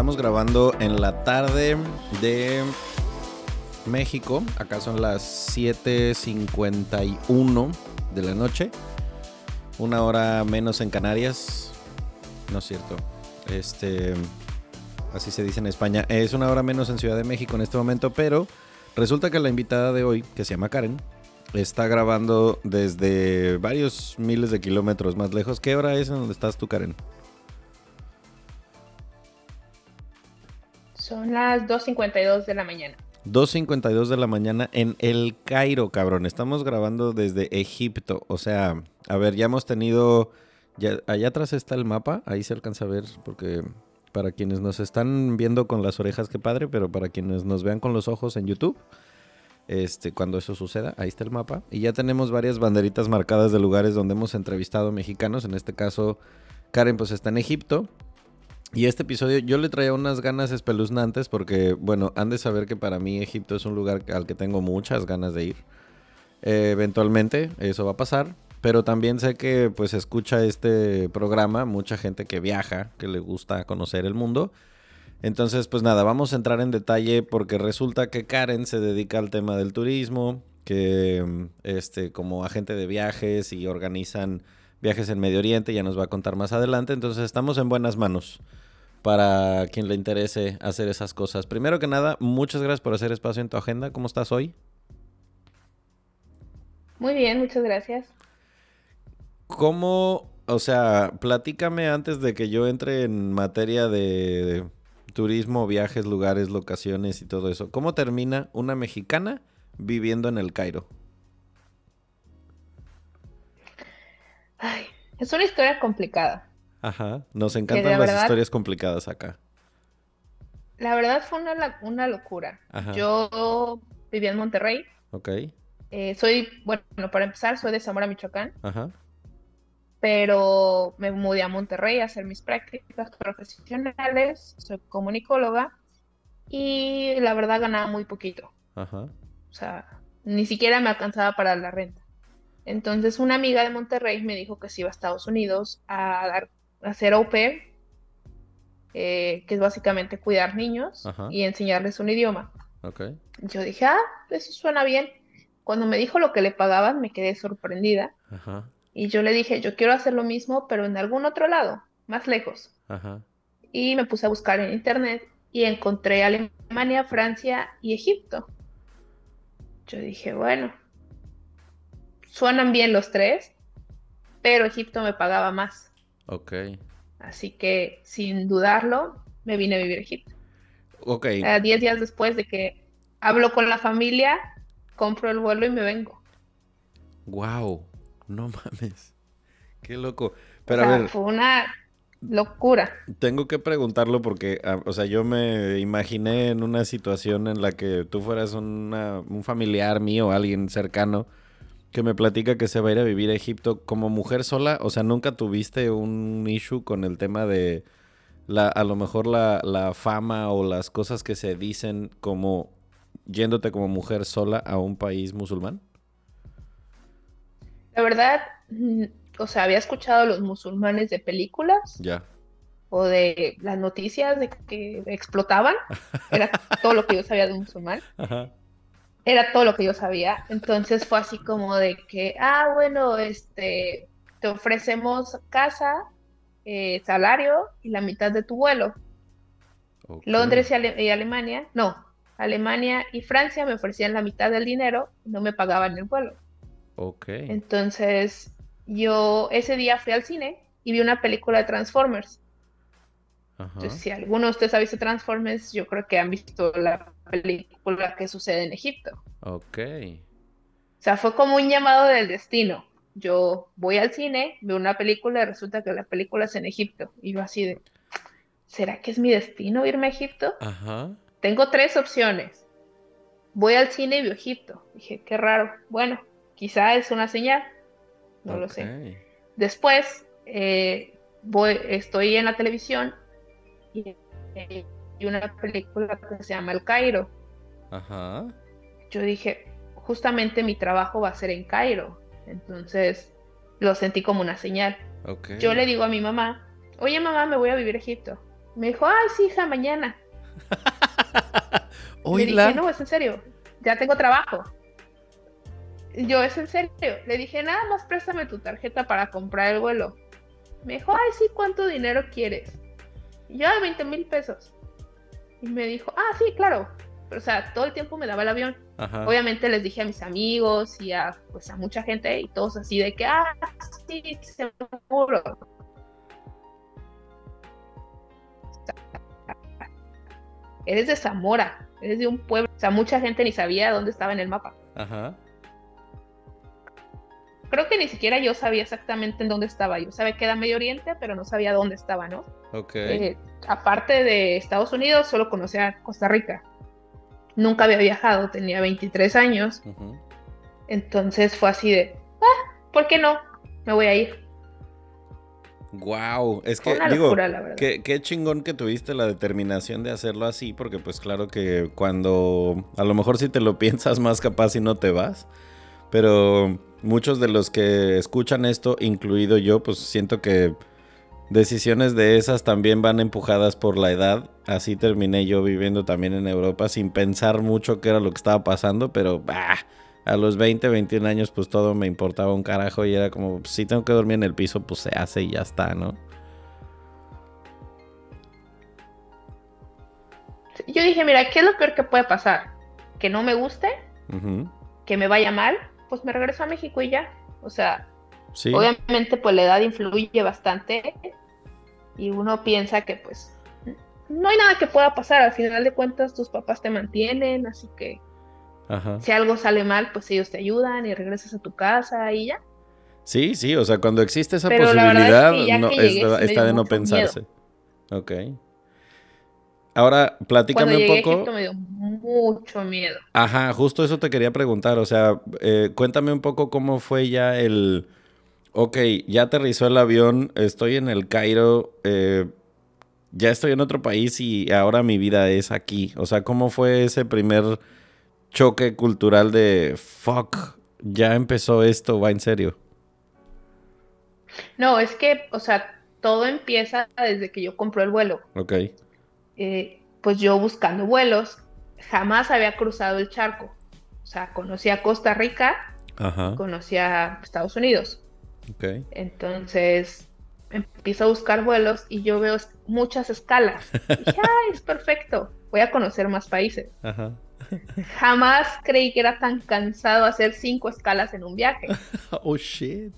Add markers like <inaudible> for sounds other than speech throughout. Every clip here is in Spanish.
Estamos grabando en la tarde de México. Acá son las 7.51 de la noche. Una hora menos en Canarias. No es cierto. Este. Así se dice en España. Es una hora menos en Ciudad de México en este momento. Pero resulta que la invitada de hoy, que se llama Karen, está grabando desde varios miles de kilómetros más lejos. ¿Qué hora es en donde estás tú, Karen? Son las 2.52 de la mañana. 2.52 de la mañana en El Cairo, cabrón. Estamos grabando desde Egipto. O sea, a ver, ya hemos tenido... Ya, allá atrás está el mapa, ahí se alcanza a ver, porque para quienes nos están viendo con las orejas, qué padre, pero para quienes nos vean con los ojos en YouTube, este, cuando eso suceda, ahí está el mapa. Y ya tenemos varias banderitas marcadas de lugares donde hemos entrevistado mexicanos. En este caso, Karen pues está en Egipto. Y este episodio yo le traía unas ganas espeluznantes porque, bueno, han de saber que para mí Egipto es un lugar al que tengo muchas ganas de ir. Eh, eventualmente eso va a pasar, pero también sé que pues escucha este programa mucha gente que viaja, que le gusta conocer el mundo. Entonces, pues nada, vamos a entrar en detalle porque resulta que Karen se dedica al tema del turismo, que este como agente de viajes y organizan viajes en Medio Oriente, ya nos va a contar más adelante, entonces estamos en buenas manos para quien le interese hacer esas cosas. Primero que nada, muchas gracias por hacer espacio en tu agenda. ¿Cómo estás hoy? Muy bien, muchas gracias. ¿Cómo, o sea, platícame antes de que yo entre en materia de turismo, viajes, lugares, locaciones y todo eso. ¿Cómo termina una mexicana viviendo en el Cairo? Ay, es una historia complicada. Ajá, nos encantan las historias complicadas acá. La verdad fue una, una locura. Yo vivía en Monterrey. Ok. Eh, soy, bueno, para empezar, soy de Zamora, Michoacán. Ajá. Pero me mudé a Monterrey a hacer mis prácticas profesionales. Soy comunicóloga. Y la verdad ganaba muy poquito. Ajá. O sea, ni siquiera me alcanzaba para la renta. Entonces una amiga de Monterrey me dijo que se iba a Estados Unidos a dar hacer au pair, eh, que es básicamente cuidar niños y enseñarles un idioma. Yo dije, ah, eso suena bien. Cuando me dijo lo que le pagaban, me quedé sorprendida. Y yo le dije, yo quiero hacer lo mismo, pero en algún otro lado, más lejos. Y me puse a buscar en internet y encontré Alemania, Francia y Egipto. Yo dije, bueno, suenan bien los tres, pero Egipto me pagaba más. Ok. Así que, sin dudarlo, me vine a vivir a Egipto. Ok. diez días después de que hablo con la familia, compro el vuelo y me vengo. Wow, no <laughs> mames. Qué loco. Pero a ver. Fue una locura. Tengo que preguntarlo porque, ah, o sea, yo me imaginé en una situación en la que tú fueras un familiar mío, alguien cercano, que me platica que se va a ir a vivir a Egipto como mujer sola. O sea, ¿nunca tuviste un issue con el tema de, la, a lo mejor la, la fama o las cosas que se dicen como yéndote como mujer sola a un país musulmán? La verdad, o sea, había escuchado a los musulmanes de películas. Ya. O de las noticias de que explotaban. Era todo lo que yo sabía de un musulmán. Era todo lo que yo sabía. Entonces fue así como de que, ah, bueno, este, te ofrecemos casa, eh, salario y la mitad de tu vuelo. Londres y, y Alemania, no, Alemania y Francia me ofrecían la mitad del dinero y no me pagaban el vuelo. Ok. Entonces, yo ese día fui al cine y vi una película de Transformers. Entonces, si alguno de ustedes ha visto Transformers, yo creo que han visto la película que sucede en Egipto. Ok. O sea, fue como un llamado del destino. Yo voy al cine, veo una película y resulta que la película es en Egipto. Y yo así de, ¿será que es mi destino irme a Egipto? Ajá. Tengo tres opciones. Voy al cine y veo Egipto. Dije, qué raro. Bueno, quizá es una señal. No lo sé. Después, eh, voy, estoy en la televisión y hay una película que se llama El Cairo. Ajá. Yo dije, justamente mi trabajo va a ser en Cairo. Entonces, lo sentí como una señal. Yo le digo a mi mamá, oye mamá, me voy a vivir a Egipto. Me dijo, ay, sí, hija, mañana. <laughs> Le dije, no, es en serio, ya tengo trabajo. Yo, es en serio. Le dije, nada más préstame tu tarjeta para comprar el vuelo. Me dijo, ay, sí, ¿cuánto dinero quieres? Y yo, 20 mil pesos. Y me dijo, ah, sí, claro. Pero, o sea, todo el tiempo me daba el avión. Obviamente les dije a mis amigos y a, pues, a mucha gente y todos así de que, ah, sí, seguro. eres de Zamora, eres de un pueblo. O sea, mucha gente ni sabía dónde estaba en el mapa. Ajá. Creo que ni siquiera yo sabía exactamente en dónde estaba. Yo sabía que era Medio Oriente, pero no sabía dónde estaba, ¿no? Ok. Eh, aparte de Estados Unidos, solo conocía Costa Rica. Nunca había viajado, tenía 23 años. Entonces fue así de, ah, ¿por qué no? Me voy a ir. Wow, es que digo, qué, chingón que tuviste la determinación de hacerlo así, porque pues claro que cuando a lo mejor si te lo <laughs> piensas más capaz y no te vas, pero muchos de los que escuchan esto, incluido yo, pues siento que decisiones de esas también van empujadas por la edad. Así terminé yo viviendo también en Europa sin pensar mucho qué era lo que estaba pasando, pero bah, a los 20, 21 años, pues todo me importaba un carajo y era como, si tengo que dormir en el piso, pues se hace y ya está, ¿no? Yo dije, mira, ¿qué es lo peor que puede pasar? Que no me guste, que me vaya mal, pues me regreso a México y ya. O sea, obviamente pues la edad influye bastante y uno piensa que pues no hay nada que pueda pasar, al final de cuentas tus papás te mantienen, así que si algo sale mal, pues ellos te ayudan y regresas a tu casa y ya. Sí, sí, o sea, cuando existe esa posibilidad, no, está, de no pensarse. Ok. Ahora, platícame un poco. Egipto me dio mucho miedo. Ajá, justo eso te quería preguntar. O sea, eh, cuéntame un poco cómo fue ya el. Ok, ya aterrizó el avión, estoy en el Cairo, eh, ya estoy en otro país y ahora mi vida es aquí. O sea, ¿cómo fue ese primer choque cultural de fuck, ya empezó esto, va en serio? No, es que, o sea, todo empieza desde que yo compré el vuelo. Ok. Eh, pues yo buscando vuelos, jamás había cruzado el charco. O sea, conocía Costa Rica, Ajá. conocía Estados Unidos. Ok. Entonces empiezo a buscar vuelos y yo veo muchas escalas. Y dije, <laughs> ay, es perfecto, voy a conocer más países. Ajá. Jamás creí que era tan cansado hacer cinco escalas en un viaje. <laughs> oh shit.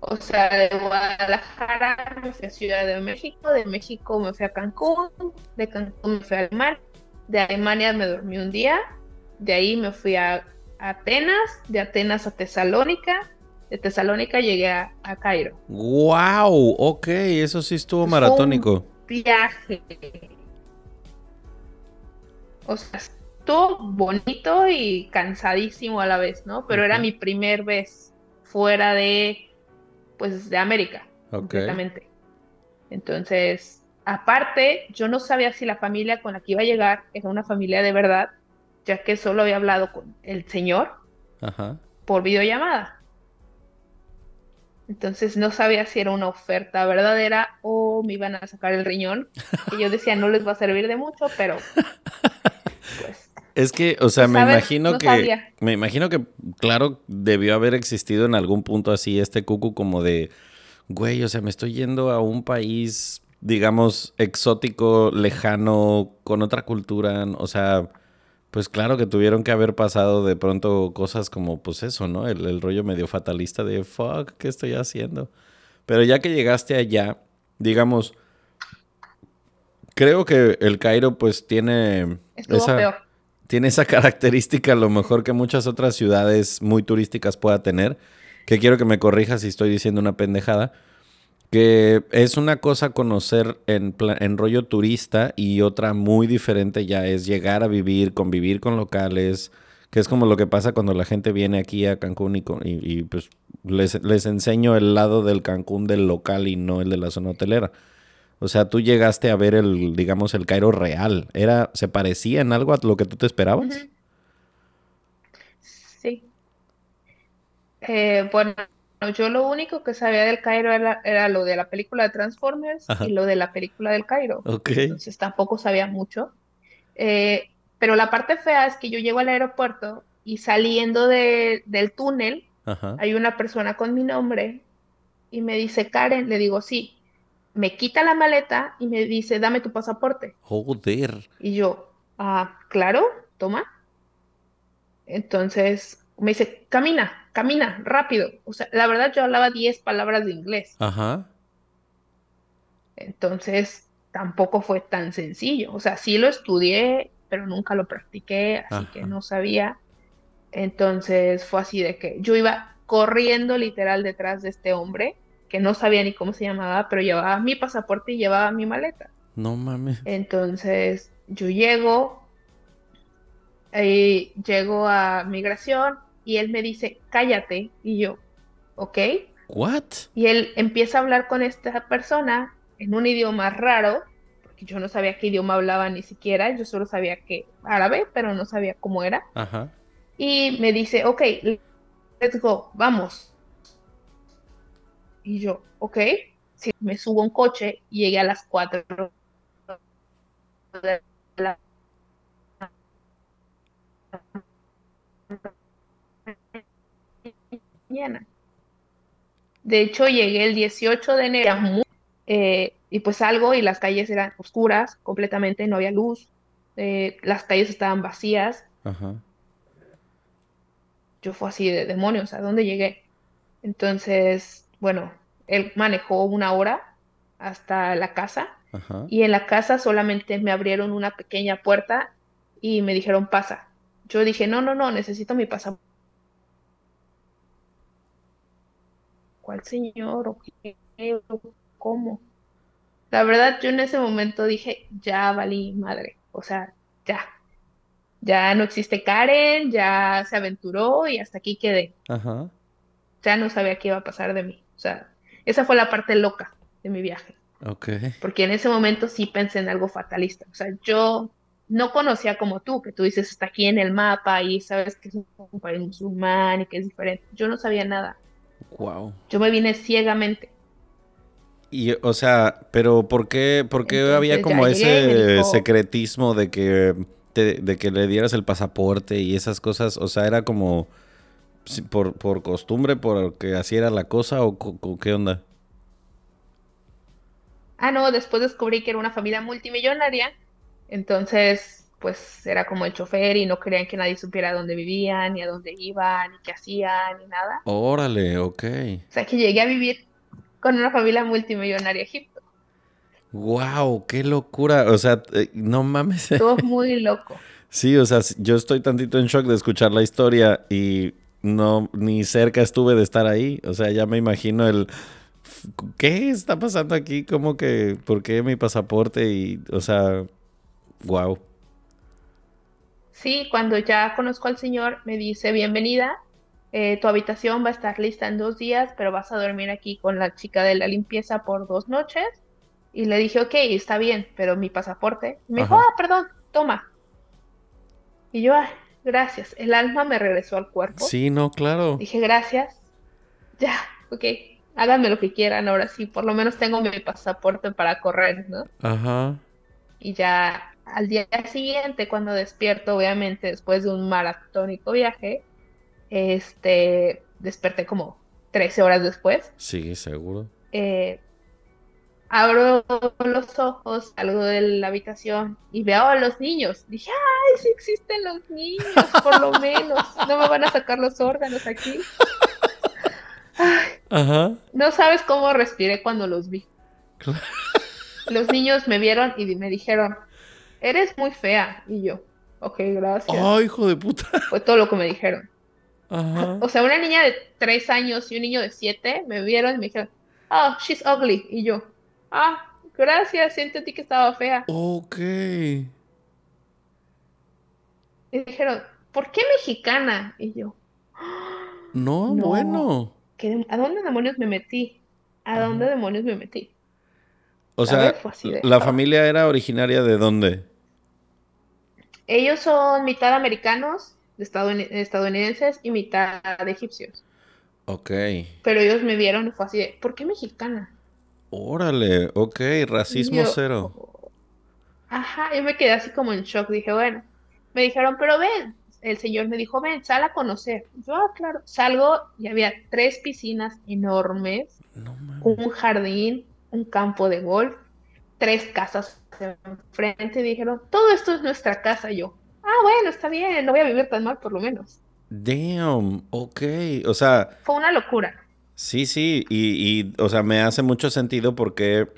O sea, de Guadalajara me fui a Ciudad de México, de México me fui a Cancún, de Cancún me fui a Alemania, de Alemania me dormí un día, de ahí me fui a Atenas, de Atenas a Tesalónica, de Tesalónica llegué a, Cairo. ¡Wow! Ok, eso sí estuvo maratónico. viaje o sea, estuvo bonito y cansadísimo a la vez, ¿no? Pero era mi primer vez fuera de, pues, de América, completamente. Entonces, aparte, yo no sabía si la familia con la que iba a llegar era una familia de verdad, ya que solo había hablado con el señor por videollamada. Entonces no sabía si era una oferta verdadera o me iban a sacar el riñón. Y yo decía, no les va a servir de mucho, pero pues, Es que, o sea, me imagino que. Me imagino que, claro, debió haber existido en algún punto así este cucu como de. Güey, o sea, me estoy yendo a un país, digamos, exótico, lejano, con otra cultura. O sea, pues claro que tuvieron que haber pasado de pronto cosas como, pues eso, ¿no? El, rollo medio fatalista de, fuck, ¿qué estoy haciendo? Pero ya que llegaste allá, digamos, creo que el Cairo pues tiene... esa, Tiene esa <laughs> característica a lo mejor que muchas otras ciudades muy turísticas pueda tener, que quiero que me corrijas si estoy diciendo una pendejada que es una cosa conocer en, en rollo turista y otra muy diferente ya es llegar a vivir, convivir con locales, que es como lo que pasa cuando la gente viene aquí a Cancún y, y, pues les, les, enseño el lado del Cancún del local y no el de la zona hotelera. O sea, tú llegaste a ver el, digamos, el Cairo real. Era, ¿Se parecía en algo a lo que tú te esperabas? Sí. Eh, bueno, yo lo único que sabía del Cairo era, lo de la película de Transformers y lo de la película del Cairo. Entonces tampoco sabía mucho. Eh, pero la parte fea es que yo llego al aeropuerto y saliendo del túnel hay una persona con mi nombre y me dice, Karen, le digo, sí. Me quita la maleta y me dice, dame tu pasaporte. Joder. Y yo, ah, claro, toma. Entonces me dice, camina, camina, rápido. O sea, la verdad yo hablaba 10 palabras de inglés. Ajá. Entonces, tampoco fue tan sencillo. O sea, sí lo estudié, pero nunca lo practiqué, así que no sabía. Entonces fue así de que yo iba corriendo literal detrás de este hombre, que no sabía ni cómo se llamaba, pero llevaba mi pasaporte y llevaba mi maleta. No mames. Entonces yo llego, y llego a migración, y él me dice, cállate, y yo, ¿ok? ¿What? Y él empieza a hablar con esta persona en un idioma raro, porque yo no sabía qué idioma hablaba ni siquiera, yo solo sabía que árabe, pero no sabía cómo era. Ajá. Y me dice, ok, let's go, vamos. Y yo, ok, sí, me subo a un coche y llegué a las 4 de la De hecho, llegué el 18 de enero eh, y pues salgo y las calles eran oscuras completamente, no había luz, eh, las calles estaban vacías. Yo fue así de demonios, ¿a dónde llegué? Entonces, bueno, él manejó una hora hasta la casa y en la casa solamente me abrieron una pequeña puerta y me dijeron pasa. Yo dije, no, no, no, necesito mi pasaporte ¿cuál señor? ¿O qué? ¿Cómo? La verdad, yo en ese momento dije, ya valí madre, o sea, ya. Ya no existe Karen, ya se aventuró y hasta aquí quedé. Ajá. Ya no sabía qué iba a pasar de mí. O sea, esa fue la parte loca de mi viaje. Ok. Porque en ese momento sí pensé en algo fatalista. O sea, yo no conocía como tú, que tú dices, está aquí en el mapa y sabes que es un país musulmán y que es diferente. Yo no sabía nada. Wow. Yo me vine ciegamente. Y, o sea, pero ¿por qué, por qué había como ese secretismo de que, de que le dieras el pasaporte y esas cosas? O sea, era como por, por costumbre, porque así era la cosa o qué onda? Ah, no, después descubrí que era una familia multimillonaria, entonces pues era como el chofer y no querían que nadie supiera dónde vivían, ni a dónde iban, ni qué hacían, ni nada. Órale, ok. O sea que llegué a vivir con una familia multimillonaria Egipto. ¡Wow! ¡Qué locura! O sea, eh, no mames. <laughs> Estuvo muy loco. sí, o sea, yo estoy tantito en shock de escuchar la historia y no, ni cerca estuve de estar ahí. O sea, ya me imagino el... ¿Qué está pasando aquí? ¿Cómo que? ¿Por qué mi pasaporte? Y, o sea, wow. Sí, cuando ya conozco al señor, me dice, bienvenida, eh, tu habitación va a estar lista en dos días, pero vas a dormir aquí con la chica de la limpieza por dos noches. Y le dije, ok, está bien, pero mi pasaporte. me dijo, ah, perdón, toma. Y yo, ah, gracias. El alma me regresó al cuerpo. Sí, no, claro. Dije, gracias. Ya, ok. Háganme lo que quieran, ahora sí. Por lo menos tengo mi pasaporte para correr, ¿no? Ajá. Y ya al día siguiente, cuando despierto, obviamente, después de un maratónico viaje, este, desperté como 13 horas después. Sí, seguro. Eh, abro los ojos, salgo de la habitación y veo a los niños. Dije, ay, sí existen los niños, por lo <laughs> menos. No me van a sacar los órganos aquí. Ajá. No sabes cómo respiré cuando los vi. <laughs> Los niños me vieron y me dijeron, eres muy fea. Y yo, ok, gracias. Ay, hijo de puta. Fue todo lo que me dijeron. Ajá. O sea, una niña de tres años y un niño de siete me vieron y me dijeron, oh, she's ugly. Y yo, Ah, gracias, ti que estaba fea. Ok. Y dijeron, ¿por qué mexicana? Y yo, no, bueno. ¿A dónde demonios me metí? ¿A dónde demonios me metí? O sea, ¿la familia era originaria de dónde? Ellos son mitad americanos, estadounidenses, y mitad egipcios. Ok. Pero ellos me vieron y fue así de, ¿por qué mexicana? Órale, ok, racismo cero. Ajá, yo me quedé así como en shock, dije, bueno, me dijeron, pero ven, el señor me dijo, ven, sal a conocer. Yo, ah, claro, salgo y había tres piscinas enormes, un jardín, un campo de golf, tres casas enfrente y dijeron, todo esto es nuestra casa. yo, ah, bueno, está bien, no voy a vivir tan mal por lo menos. Damn, ok, o sea... Fue una locura. Sí, sí, y, o sea, me hace mucho sentido porque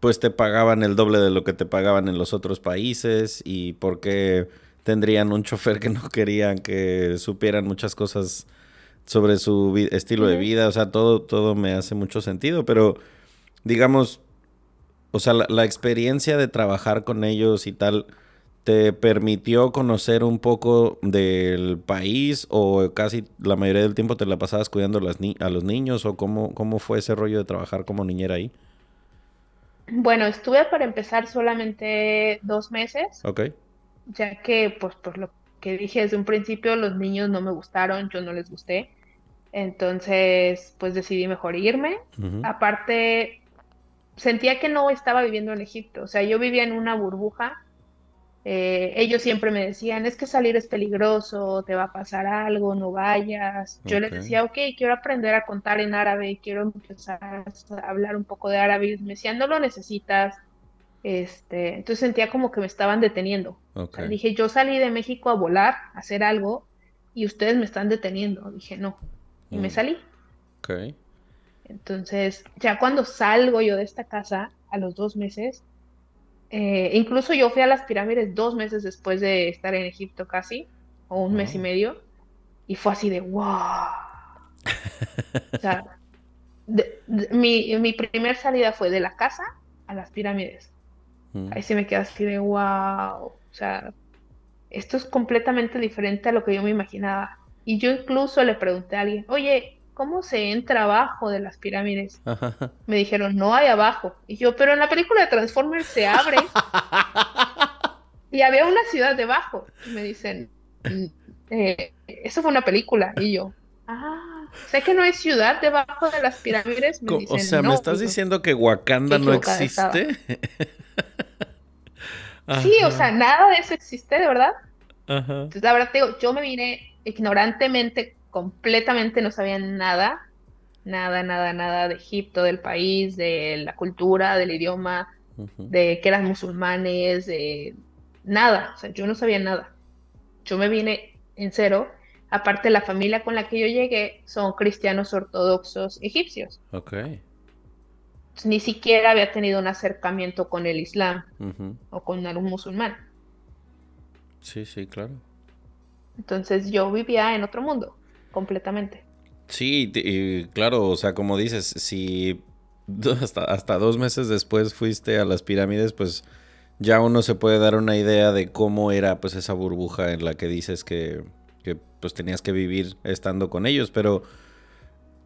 pues te pagaban el doble de lo que te pagaban en los otros países y porque tendrían un chofer que no querían que supieran muchas cosas sobre su estilo de vida, o sea, todo, todo me hace mucho sentido, pero digamos, o sea, la experiencia de trabajar con ellos y tal, ¿Te permitió conocer un poco del país o casi la mayoría del tiempo te la pasabas cuidando a, los niños o cómo, cómo fue ese rollo de trabajar como niñera ahí? Bueno, estuve para empezar solamente dos meses. Ok. Ya que, pues, por lo que dije desde un principio, los niños no me gustaron, yo no les gusté. Entonces, pues decidí mejor irme. Aparte, sentía que no estaba viviendo en Egipto. O sea, yo vivía en una burbuja eh, ellos siempre me decían, es que salir es peligroso, te va a pasar algo, no vayas. Yo les decía, ok, quiero aprender a contar en árabe, quiero empezar a hablar un poco de árabe. me decían, no lo necesitas. Este, entonces sentía como que me estaban deteniendo. dije, yo salí de México a volar, a hacer algo, y ustedes me están deteniendo. Dije, no. Y me mm. salí. Entonces, ya cuando salgo yo de esta casa, a los dos meses, eh, incluso yo fui a las pirámides dos meses después de estar en Egipto casi, o un mes y medio, y fue así de wow. o sea, mi, mi primer salida fue de la casa a las pirámides. Mm. Ahí se me queda así de wow. O sea, esto es completamente diferente a lo que yo me imaginaba. Y yo incluso le pregunté a alguien, oye, ¿cómo se entra abajo de las pirámides? Me dijeron, no hay abajo. Y yo, pero en la película de Transformers se abre. <laughs> y había una ciudad debajo. Y me dicen, mm, eh, eso fue una película. Y yo, ah, sé que no hay ciudad debajo de las pirámides. o sea, ¿me estás diciendo que Wakanda no existe? <laughs> sí, o sea, nada de eso existe, de verdad. Entonces, la verdad, te digo, yo me vine ignorantemente completamente no sabían nada, nada, nada, nada de Egipto, del país, de la cultura, del idioma, de que eran musulmanes, de nada, o sea, yo no sabía nada. Yo me vine en cero. Aparte, la familia con la que yo llegué son cristianos ortodoxos egipcios. Ok. Ni siquiera había tenido un acercamiento con el Islam o con algún musulmán. Sí, sí, claro. Entonces yo vivía en otro mundo completamente. Sí, y claro, o sea, como dices, si <laughs> hasta, dos meses después fuiste a las pirámides, pues ya uno se puede dar una idea de cómo era pues esa burbuja en la que dices que, que pues tenías que vivir estando con ellos, pero,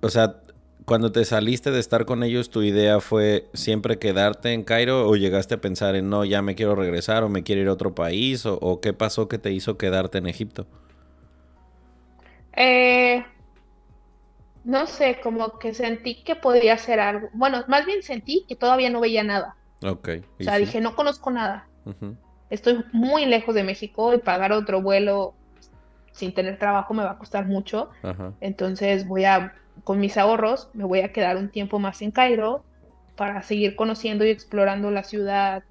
o sea, cuando te saliste de estar con ellos, ¿tu idea fue siempre quedarte en Cairo o llegaste a pensar en no, ya me quiero regresar o me quiero ir a otro país o, qué pasó que te hizo quedarte en Egipto? Eh, no sé, como que sentí que podía hacer algo. Bueno, más bien sentí que todavía no veía nada. Ok. O sea, dije, no conozco nada. Estoy muy lejos de México y pagar otro vuelo sin tener trabajo me va a costar mucho. Entonces voy a, con mis ahorros, me voy a quedar un tiempo más en Cairo para seguir conociendo y explorando la ciudad.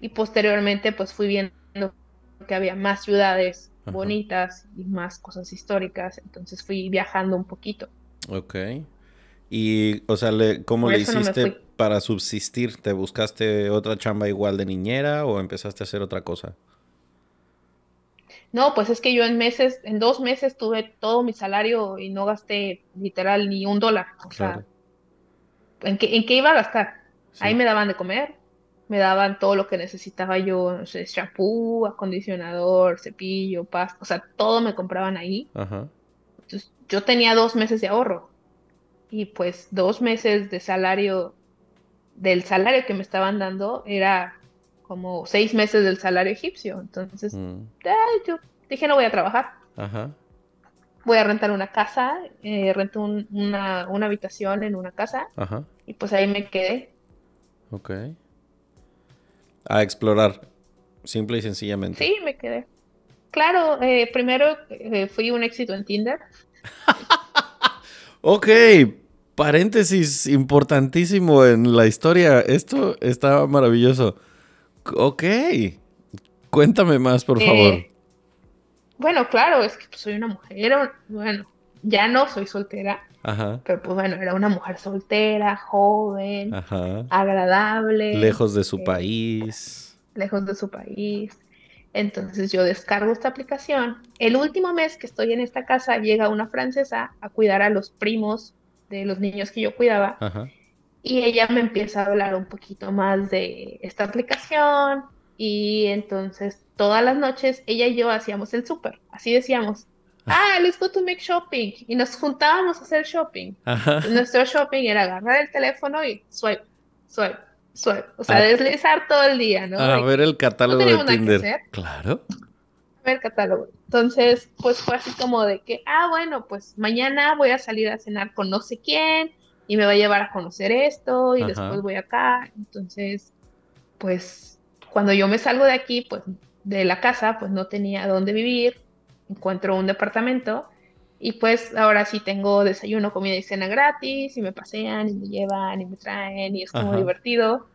Y posteriormente pues fui viendo que había más ciudades bonitas y más cosas históricas. Entonces fui viajando un poquito. Ok. Y, o sea, ¿cómo le hiciste para subsistir? ¿Te buscaste otra chamba igual de niñera o empezaste a hacer otra cosa? No, pues es que yo en meses, en dos meses tuve todo mi salario y no gasté literal ni un dólar. O sea, ¿en qué, ¿en qué iba a gastar? Ahí me daban de comer, me daban todo lo que necesitaba yo, no sé, shampoo, acondicionador, cepillo, pasta, o sea, todo me compraban ahí. Ajá. Entonces, yo tenía dos meses de ahorro y pues dos meses de salario, del salario que me estaban dando era como seis meses del salario egipcio. Entonces, mm. yo dije, no voy a trabajar. Voy a rentar una casa, eh, rento una, habitación en una casa y pues ahí me quedé. Ok. A explorar, simple y sencillamente. Sí, me quedé. Claro, eh, primero eh, fui un éxito en Tinder. <laughs> ok, paréntesis importantísimo en la historia. Esto está maravilloso. Ok. Cuéntame más, por eh, favor. Bueno, claro, es que soy una mujer, bueno, ya no soy soltera, Ajá. pero pues bueno, era una mujer soltera, joven, Ajá. agradable. Lejos de su eh, país. Lejos de su país. Entonces yo descargo esta aplicación. El último mes que estoy en esta casa llega una francesa a cuidar a los primos de los niños que yo cuidaba. Ajá. Y ella me empieza a hablar un poquito más de esta aplicación y entonces todas las noches ella y yo hacíamos el súper, así decíamos, ah, let's go to make shopping y nos juntábamos a hacer shopping. Nuestro shopping era agarrar el teléfono y swipe, swipe, swipe, o sea, ah. deslizar todo el día, ¿no? A ver el catálogo de Tinder. Claro. A ver el catálogo. Entonces, pues fue así como de que, ah, bueno, pues mañana voy a salir a cenar con no sé quién y me va a llevar a conocer esto y después voy acá. Entonces, pues cuando yo me salgo de aquí, pues de la casa, pues no tenía dónde vivir, encuentro un departamento y pues ahora sí tengo desayuno, comida y cena gratis y me pasean y me llevan y me traen y es como divertido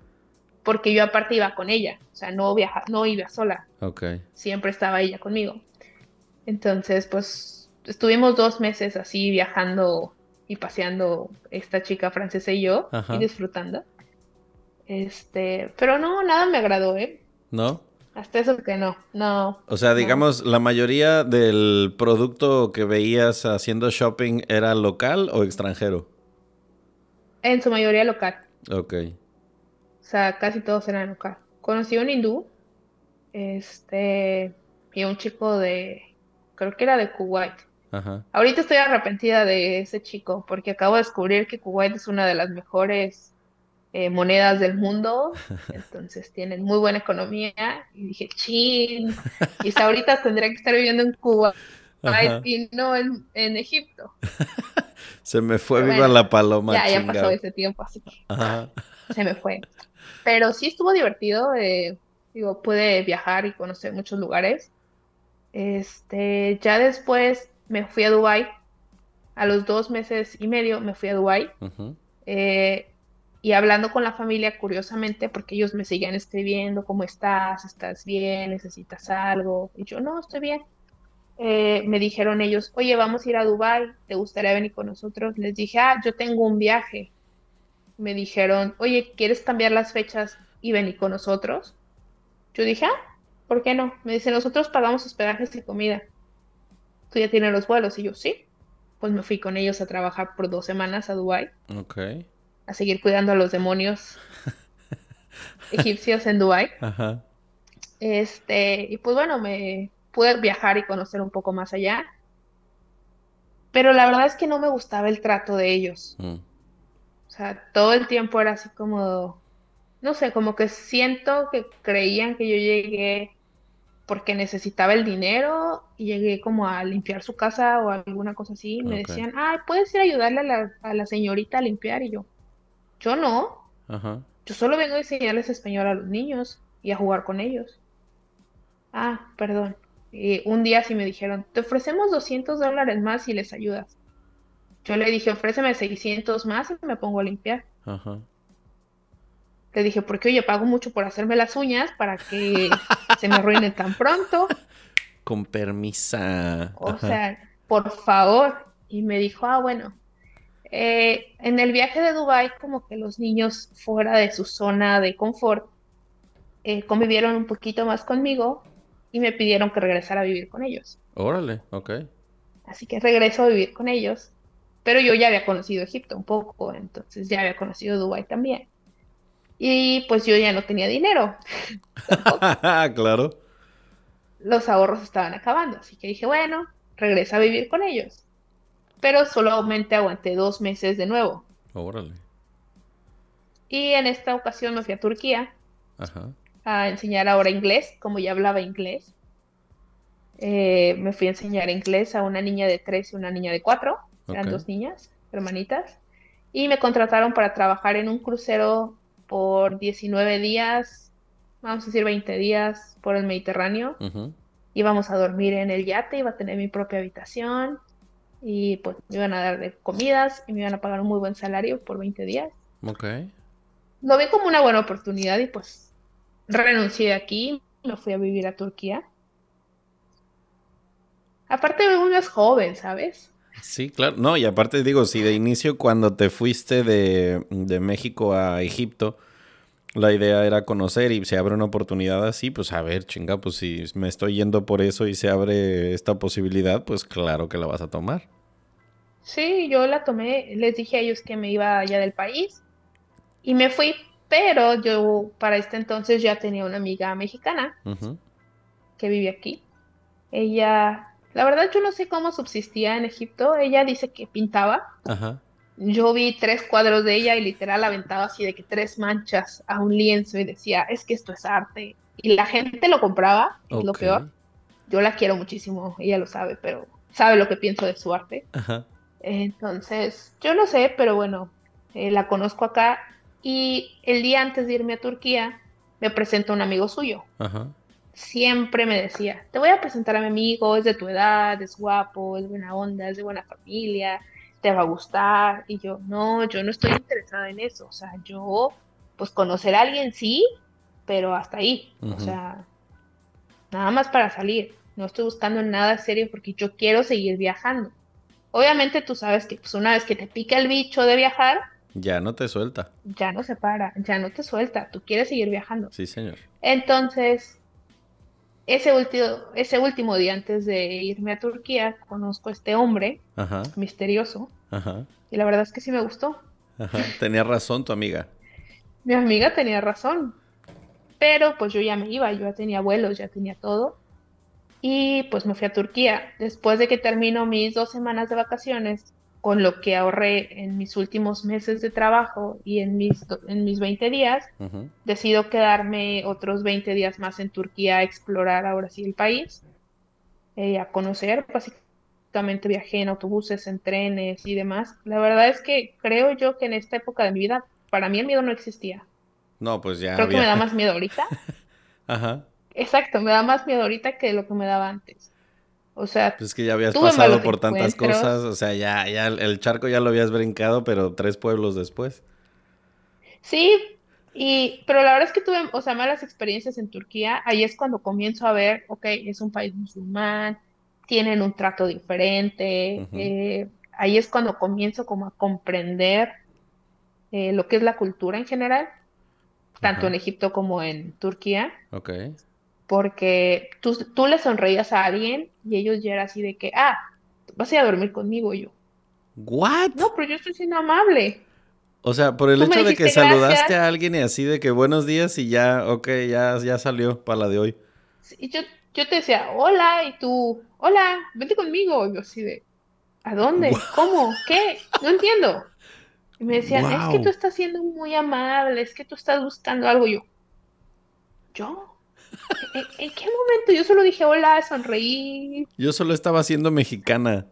porque yo aparte iba con ella, o sea, no viaja, no iba sola. Okay. Siempre estaba ella conmigo. Entonces, pues estuvimos dos meses así viajando y paseando esta chica francesa y yo y disfrutando. Este, pero no, nada me agradó, ¿eh? ¿No? Hasta eso que no, no. O sea, digamos, la mayoría del producto que veías haciendo shopping era local o extranjero? En su mayoría local. Ok. O sea, casi todos eran local. Conocí a un hindú, este, y un chico de, creo que era de Kuwait. Ahorita estoy arrepentida de ese chico porque acabo de descubrir que Kuwait es una de las mejores eh, monedas del mundo, entonces tienen muy buena economía y dije, chin, y ahorita tendría que estar viviendo en Cuba y no en, Egipto. <laughs> se me fue viva la paloma. Ya, ya pasó ese tiempo, así que se me fue. Pero sí estuvo divertido, eh, digo, pude viajar y conocer muchos lugares. Este, ya después me fui a Dubai. A los dos meses y medio me fui a Dubai. Eh, y hablando con la familia, curiosamente, porque ellos me seguían escribiendo, ¿cómo estás? ¿Estás bien? ¿Necesitas algo? Y yo, no, estoy bien. Eh, me dijeron ellos, oye, vamos a ir a Dubai, ¿te gustaría venir con nosotros? Les dije, ah, yo tengo un viaje. Me dijeron, oye, ¿quieres cambiar las fechas y venir con nosotros? Yo dije, ah, ¿por qué no? Me dice, nosotros pagamos hospedajes y comida tú ya tienes los vuelos. Y yo, sí. Pues me fui con ellos a trabajar por dos semanas a Dubai. Ok. A seguir cuidando a los demonios <laughs> egipcios en Dubai. Ajá. Este, y pues bueno, me pude viajar y conocer un poco más allá. Pero la verdad es que no me gustaba el trato de ellos. Mm. O sea, todo el tiempo era así como, no sé, como que siento que creían que yo llegué porque necesitaba el dinero y llegué como a limpiar su casa o alguna cosa así. me decían, ay, ¿puedes ir a ayudarle a la, a la, señorita a limpiar? Y yo, yo no. Yo solo vengo a enseñarles español a los niños y a jugar con ellos. Ah, perdón. Un día sí me dijeron, te ofrecemos 200 dólares más si les ayudas. Yo le dije, ofréceme 600 más y me pongo a limpiar. Ajá. Le dije, porque oye, pago mucho por hacerme las uñas para que <laughs> se me arruinen tan pronto. Con permisa. O sea, por favor. Y me dijo, ah, bueno. Eh, en el viaje de Dubai como que los niños fuera de su zona de confort eh, convivieron un poquito más conmigo y me pidieron que regresara a vivir con ellos. Órale, ok. Así que regreso a vivir con ellos. Pero yo ya había conocido Egipto un poco, entonces ya había conocido Dubai también. Y pues yo ya no tenía dinero. <laughs> <laughs> claro. Los ahorros estaban acabando, así que dije, bueno, regresa a vivir con ellos. Pero solamente aguanté dos meses de nuevo. Órale. Y en esta ocasión me fui a Turquía a enseñar ahora inglés, como ya hablaba inglés. Eh, me fui a enseñar inglés a una niña de tres y una niña de cuatro. Eran dos niñas, hermanitas. Y me contrataron para trabajar en un crucero por 19 días, vamos a decir 20 días por el Mediterráneo. Íbamos a dormir en el yate, iba a tener mi propia habitación y pues me iban a dar de comidas y me iban a pagar un muy buen salario por 20 días. Ok. Lo vi como una buena oportunidad y pues renuncié aquí, me fui a vivir a Turquía. Aparte uno es joven, ¿sabes? Sí, claro. No, y aparte digo, si de inicio cuando te fuiste de, México a Egipto, la idea era conocer y se abre una oportunidad así, pues a ver, chinga, pues si me estoy yendo por eso y se abre esta posibilidad, pues claro que la vas a tomar. Sí, yo la tomé, les dije a ellos que me iba allá del país y me fui, pero yo para este entonces ya tenía una amiga mexicana que vive aquí. Ella la verdad yo no sé cómo subsistía en Egipto. Ella dice que pintaba. Yo vi tres cuadros de ella y literal aventaba así de que tres manchas a un lienzo y decía, es que esto es arte. Y la gente lo compraba, es lo peor. Yo la quiero muchísimo, ella lo sabe, pero sabe lo que pienso de su arte. Entonces, yo no sé, pero bueno, eh, la conozco acá y el día antes de irme a Turquía me presentó un amigo suyo. Ajá siempre me decía, te voy a presentar a mi amigo, es de tu edad, es guapo, es buena onda, es de buena familia, te va a gustar. Y yo, no, yo no estoy interesada en eso. O sea, yo, pues conocer a alguien sí, pero hasta ahí. O sea, nada más para salir. No estoy buscando nada serio porque yo quiero seguir viajando. Obviamente tú sabes que pues una vez que te pica el bicho de viajar, ya no te suelta. Ya no se para, ya no te suelta. Tú quieres seguir viajando. Sí, señor. Entonces, ese último, ese último día antes de irme a Turquía, conozco a este hombre misterioso. Y la verdad es que sí me gustó. Tenía razón tu amiga. Mi amiga tenía razón. Pero pues yo ya me iba, yo ya tenía vuelos, ya tenía todo. Y pues me fui a Turquía. Después de que termino mis dos semanas de vacaciones, con lo que ahorré en mis últimos meses de trabajo y en mis, en mis 20 días, decido quedarme otros 20 días más en Turquía a explorar ahora sí el país, eh, a conocer. Básicamente viajé en autobuses, en trenes y demás. La verdad es que creo yo que en esta época de mi vida, para mí el miedo no existía. No, pues ya. Creo que me da más miedo ahorita. <laughs> Ajá. Exacto, me da más miedo ahorita que lo que me daba antes. O sea, pues es que ya habías pasado por tantas cosas, o sea, ya, ya el charco ya lo habías brincado, pero tres pueblos después. Sí, y, pero la verdad es que tuve, o sea, malas experiencias en Turquía. Ahí es cuando comienzo a ver, ok, es un país musulmán, tienen un trato diferente. Eh, ahí es cuando comienzo como a comprender eh, lo que es la cultura en general, tanto en Egipto como en Turquía. Ok porque tú, tú le sonreías a alguien y ellos ya eran así de que, ah, vas a ir a dormir conmigo yo. ¿What? No, pero yo estoy siendo amable. O sea, por el hecho de que saludaste a alguien y así de que buenos días y ya, ok, ya, ya salió para la de hoy. Y yo, yo te decía, hola, y tú, hola, vente conmigo. Y yo así de, ¿a dónde? ¿Cómo? ¿Qué? No entiendo. Y me decían, es que tú estás siendo muy amable, es que tú estás buscando algo. Yo, ¿yo? ¿En, qué momento? Yo solo dije hola, sonreí. Yo solo estaba siendo mexicana.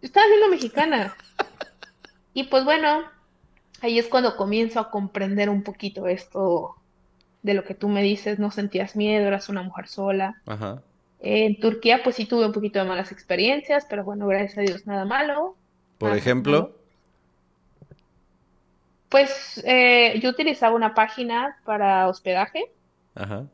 Yo estaba siendo mexicana. y pues bueno, ahí es cuando comienzo a comprender un poquito esto de lo que tú me dices, no sentías miedo, eras una mujer sola. Ajá. En Turquía, pues sí tuve un poquito de malas experiencias, pero bueno, gracias a Dios, nada malo. Por ejemplo. Pues eh, yo utilizaba una página para hospedaje. Ajá.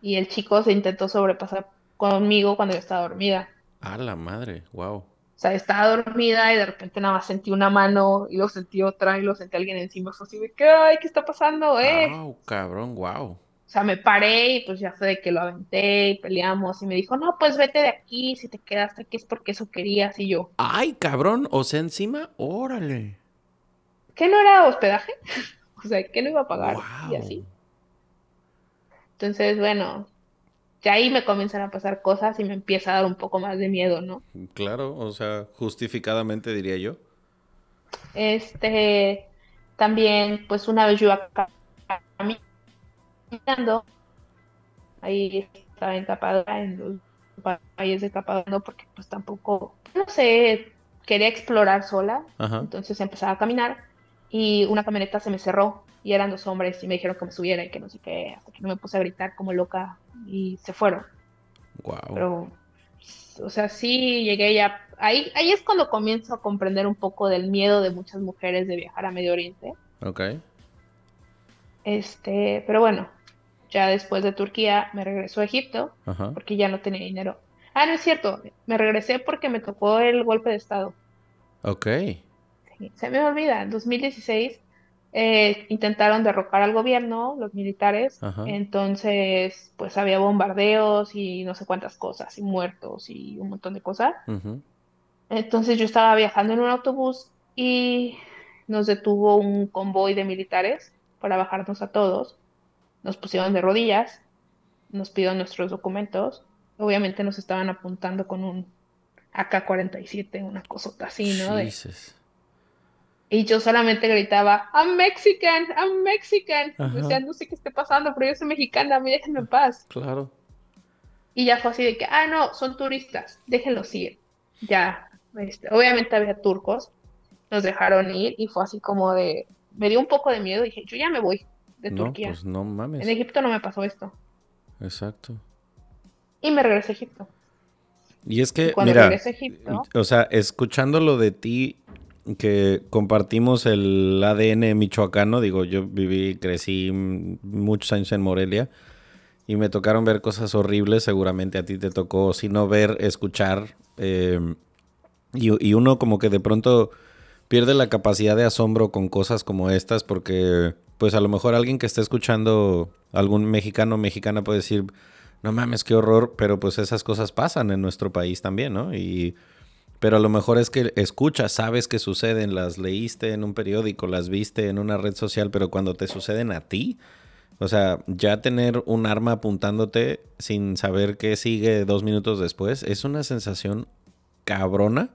Y el chico se intentó sobrepasar conmigo cuando yo estaba dormida. Ah, la madre, wow. O sea, estaba dormida y de repente nada más sentí una mano y luego sentí otra y luego sentí a alguien encima. Fue así de que, ay, ¿qué está pasando, eh? Wow, cabrón, wow. O sea, me paré y pues ya fue de que lo aventé y peleamos y me dijo, no, pues vete de aquí, si te quedaste aquí es porque eso querías y yo. Ay, cabrón, o sea, encima, órale. ¿Qué no era hospedaje? <laughs> o sea, ¿qué no iba a pagar? Y así. Entonces, bueno, ya ahí me comienzan a pasar cosas y me empieza a dar un poco más de miedo, ¿no? Claro, o sea, justificadamente diría yo. Este, también, pues una vez yo acá caminando, ahí estaba encapada en los países de Capadona porque pues tampoco, no sé, quería explorar sola, entonces empezaba a caminar y una camioneta se me cerró y eran dos hombres y me dijeron que me subiera y que no sé qué, hasta que no me puse a gritar como loca y se fueron. Wow. Pero, o sea, sí llegué ya, ahí, ahí es cuando comienzo a comprender un poco del miedo de muchas mujeres de viajar a Medio Oriente. Ok. Este, pero bueno, ya después de Turquía me regresó a Egipto porque ya no tenía dinero. Ah, no es cierto, me regresé porque me tocó el golpe de Estado. Ok. se me olvida, en 2016 eh, intentaron derrocar al gobierno, los militares, entonces pues había bombardeos y no sé cuántas cosas, y muertos y un montón de cosas. Entonces yo estaba viajando en un autobús y nos detuvo un convoy de militares para bajarnos a todos. Nos pusieron de rodillas, nos pidieron nuestros documentos. Obviamente nos estaban apuntando con un AK-47, una cosota así, ¿no? Y yo solamente gritaba, I'm Mexican, I'm Mexican. O sea, no sé qué esté pasando, pero yo soy mexicana, me déjenme en paz. Claro. Y ya fue así de que, ah, no, son turistas, déjenlos ir. Ya, este, obviamente había turcos, nos dejaron ir y fue así como de, me dio un poco de miedo, dije, yo ya me voy de no, Turquía. Pues no mames. En Egipto no me pasó esto. Exacto. Y me regresé a Egipto. Y es que, mira, Egipto, o sea, escuchándolo de ti, que compartimos el ADN michoacano. Digo, yo viví, crecí muchos años en Morelia y me tocaron ver cosas horribles. Seguramente a ti te tocó, si no ver, escuchar. Em, y, uno como que de pronto pierde la capacidad de asombro con cosas como estas porque pues a lo mejor alguien que esté escuchando, algún mexicano o mexicana puede decir, no mames, qué horror, pero pues esas cosas pasan en nuestro país también, ¿no? Y pero a lo mejor es que escuchas, sabes que suceden, las leíste en un periódico, las viste en una red social, pero cuando te suceden a ti, o sea, ya tener un arma apuntándote sin saber qué sigue dos minutos después, es una sensación cabrona.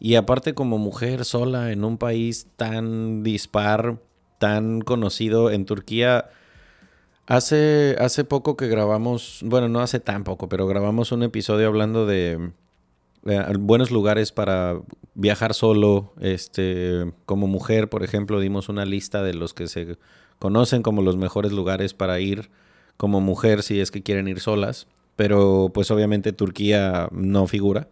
Y aparte como mujer sola en un país tan dispar, tan conocido en Turquía, hace, hace poco que grabamos, bueno, no hace tan poco, pero grabamos un episodio hablando de eh, buenos lugares para viajar solo, este, como mujer, por ejemplo, dimos una lista de los que se conocen como los mejores lugares para ir como mujer si es que quieren ir solas, pero pues obviamente Turquía no figura.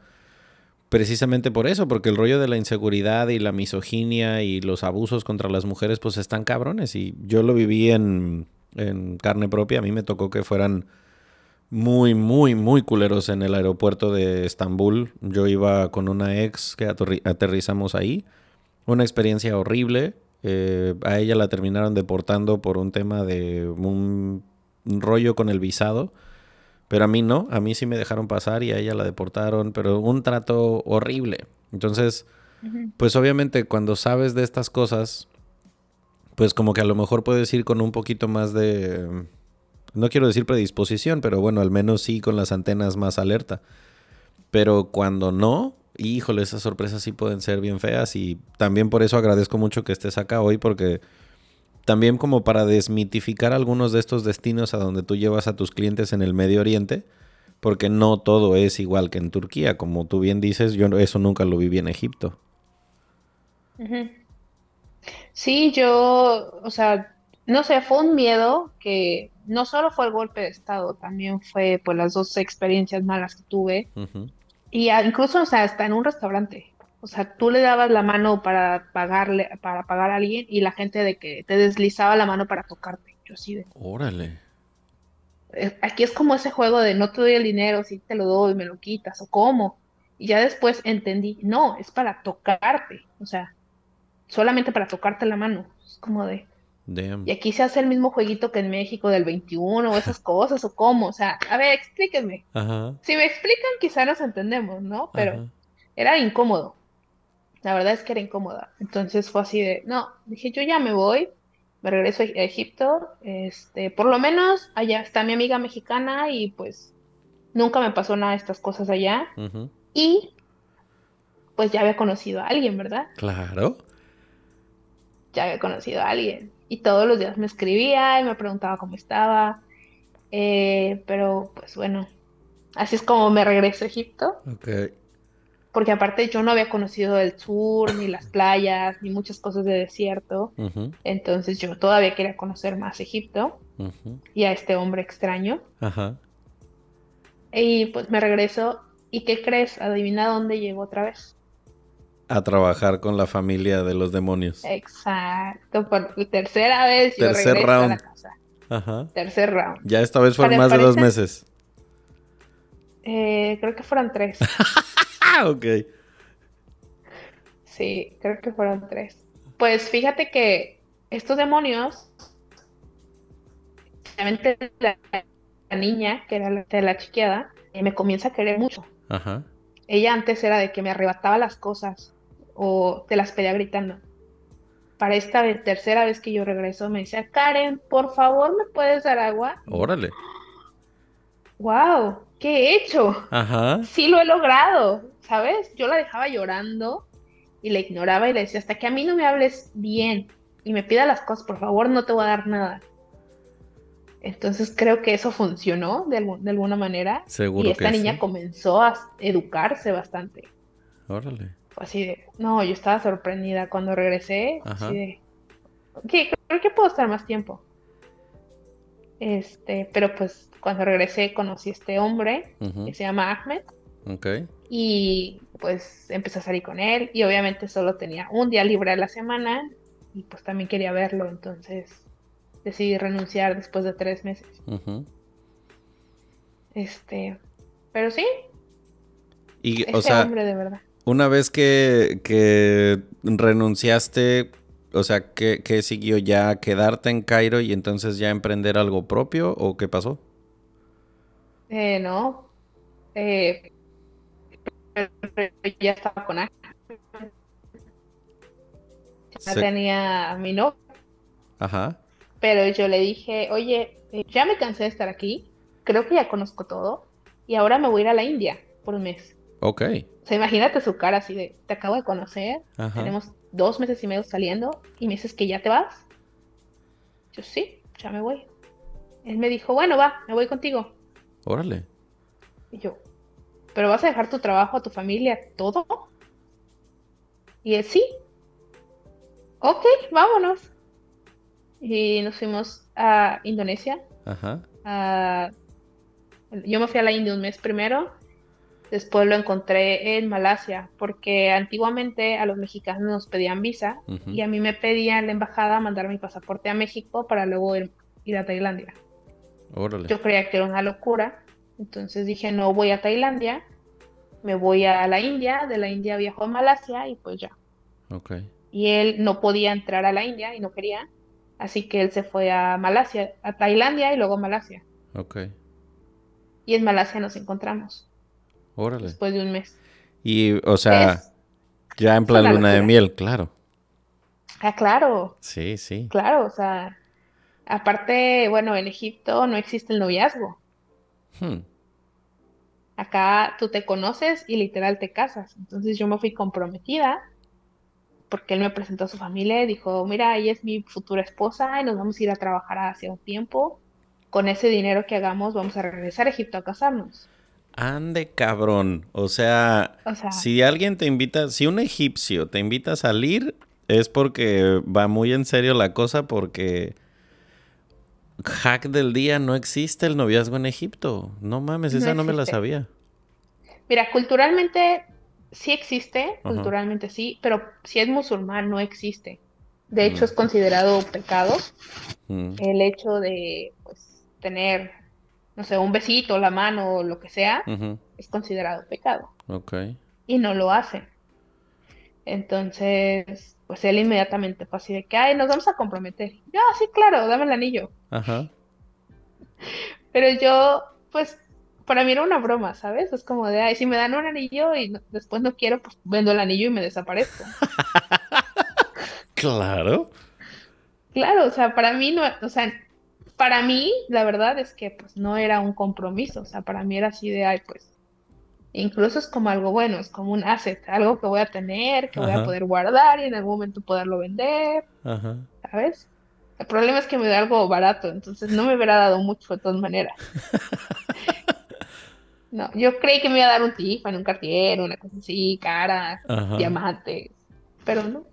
Precisamente por eso, porque el rollo de la inseguridad y la misoginia y los abusos contra las mujeres pues están cabrones y yo lo viví en, en carne propia, a mí me tocó que fueran muy, muy, muy culeros en el aeropuerto de Estambul. Yo iba con una ex que aterrizamos ahí. Una experiencia horrible. Eh, a ella la terminaron deportando por un tema de un, rollo con el visado. Pero a mí no, a mí sí me dejaron pasar y a ella la deportaron, pero un trato horrible. Entonces, pues obviamente cuando sabes de estas cosas, pues como que a lo mejor puedes ir con un poquito más de no quiero decir predisposición, pero bueno, al menos sí con las antenas más alerta. Pero cuando no, híjole, esas sorpresas sí pueden ser bien feas y también por eso agradezco mucho que estés acá hoy porque también como para desmitificar algunos de estos destinos a donde tú llevas a tus clientes en el Medio Oriente, porque no todo es igual que en Turquía, como tú bien dices, yo eso nunca lo viví en Egipto. Sí, yo, o sea, no sé, fue un miedo que no solo fue el golpe de estado, también fue pues las dos experiencias malas que tuve. Y incluso, o sea, hasta en un restaurante. O sea, tú le dabas la mano para pagarle, para pagar a alguien y la gente de que te deslizaba la mano para tocarte. Yo sí de. Órale. Eh, aquí es como ese juego de no te doy el dinero, si te lo doy, me lo quitas, o cómo. Y ya después entendí, no, es para tocarte. O sea, solamente para tocarte la mano. Es como de. Y aquí se hace el mismo jueguito que en México del 21 o esas <laughs> cosas o cómo. O sea, a ver, explíquenme. Si me explican, quizá nos entendemos, ¿no? Pero era incómodo. La verdad es que era incómoda. Entonces fue así de, no, dije, yo ya me voy, me regreso a Egipto. Este, por lo menos allá está mi amiga mexicana y pues nunca me pasó nada de estas cosas allá. Y pues ya había conocido a alguien, ¿verdad? Claro ya había conocido a alguien. Y todos los días me escribía y me preguntaba cómo estaba. Eh, pero pues bueno, así es como me regreso a Egipto. Porque aparte yo no había conocido el sur, ni las playas, ni muchas cosas de desierto. Entonces yo todavía quería conocer más Egipto y a este hombre extraño. Y pues me regreso. ¿Y qué crees? Adivina dónde llego otra vez a trabajar con la familia de los demonios. Exacto, por tercera vez yo Tercer regreso round. a la casa. Ajá. Tercer round. Ya esta vez fueron más de dos meses. Eh, creo que fueron tres. <laughs> ok. Sí, creo que fueron tres. Pues fíjate que estos demonios, obviamente la, niña, que era la, de la chiqueada, eh, me comienza a querer mucho. Ajá. Ella antes era de que me arrebataba las cosas o te las pedía gritando. Para esta vez, tercera vez que yo regreso, me decía, Karen, por favor, ¿me puedes dar agua? Órale. Wow, ¿qué he hecho? Ajá. Sí lo he logrado, ¿sabes? Yo la dejaba llorando y la ignoraba y le decía, hasta que a mí no me hables bien y me pida las cosas, por favor, no te voy a dar nada. Entonces creo que eso funcionó de, alguna manera. Seguro. Y esta niña comenzó a educarse bastante. Órale así de, no, yo estaba sorprendida cuando regresé, así de, ¿qué? Creo que puedo estar más tiempo. Este, pero pues cuando regresé conocí a este hombre que se llama Ahmed. Ok. Y pues empecé a salir con él y obviamente solo tenía un día libre a la semana y pues también quería verlo, entonces decidí renunciar después de tres meses. Este, pero sí. Y, o sea, hombre de verdad. Una vez que, renunciaste, o sea, ¿qué, siguió ya? ¿Quedarte en Cairo y entonces ya emprender algo propio o qué pasó? Eh, no. Eh, ya estaba con Ángel. Ya tenía a mi novio. Ajá. Pero yo le dije, oye, eh, ya me cansé de estar aquí. Creo que ya conozco todo. Y ahora me voy a ir a la India por un mes. Ok. O sea, imagínate su cara así de, te acabo de conocer, tenemos dos meses y medio saliendo y me dices que ya te vas. Yo sí, ya me voy. Él me dijo, bueno, va, me voy contigo. Órale. Y yo, ¿pero vas a dejar tu trabajo, a tu familia, todo? Y él, sí. Ok, vámonos. Y nos fuimos a Indonesia. Ajá. yo me fui a la India un mes primero Después lo encontré en Malasia, porque antiguamente a los mexicanos nos pedían visa y a mí me pedían la embajada mandar mi pasaporte a México para luego ir, a Tailandia. Yo creía que era una locura, entonces dije no voy a Tailandia, me voy a la India, de la India viajo a Malasia y pues ya. Y él no podía entrar a la India y no quería, así que él se fue a Malasia, a Tailandia y luego a Malasia. Y en Malasia nos encontramos. Después de un mes. Y, o sea, ya en plan luna de miel, claro. Ah, claro. Sí, sí. Claro, o sea, aparte, bueno, en Egipto no existe el noviazgo. Hmm. Acá tú te conoces y literal te casas. Entonces yo me fui comprometida porque él me presentó a su familia y dijo, mira, ella es mi futura esposa y nos vamos a ir a trabajar hace un tiempo. Con ese dinero que hagamos vamos a regresar a Egipto a casarnos. Ande cabrón. O sea, si alguien te invita, si un egipcio te invita a salir, es porque va muy en serio la cosa porque hack del día no existe el noviazgo en Egipto. No mames, esa no, me la sabía. Mira, culturalmente sí existe, culturalmente sí, pero si es musulmán no existe. De hecho, es mm. considerado pecado mm. el hecho de pues, tener, no sé, un besito, la mano o lo que sea, es considerado pecado. Ok. Y no lo hace. Entonces, pues él inmediatamente fue así de que, ay, nos vamos a comprometer. Yo, sí, claro, dame el anillo. Ajá. <laughs> Pero yo, pues, para mí era una broma, ¿sabes? Es como de, ay, si me dan un anillo y después no quiero, pues vendo el anillo y me desaparezco. <laughs> claro. Claro, o sea, para mí no, o sea, para mí la verdad es que pues no era un compromiso, o sea, para mí era así de, ay, pues, incluso es como algo bueno, es como un asset, algo que voy a tener, que voy a poder guardar y en algún momento poderlo vender, Ajá. ¿sabes? El problema es que me da algo barato, entonces no me hubiera dado mucho de todas maneras. <laughs> No, yo creí que me iba a dar un Tiffany, un Cartier, una cosa así, cara, diamantes, pero no.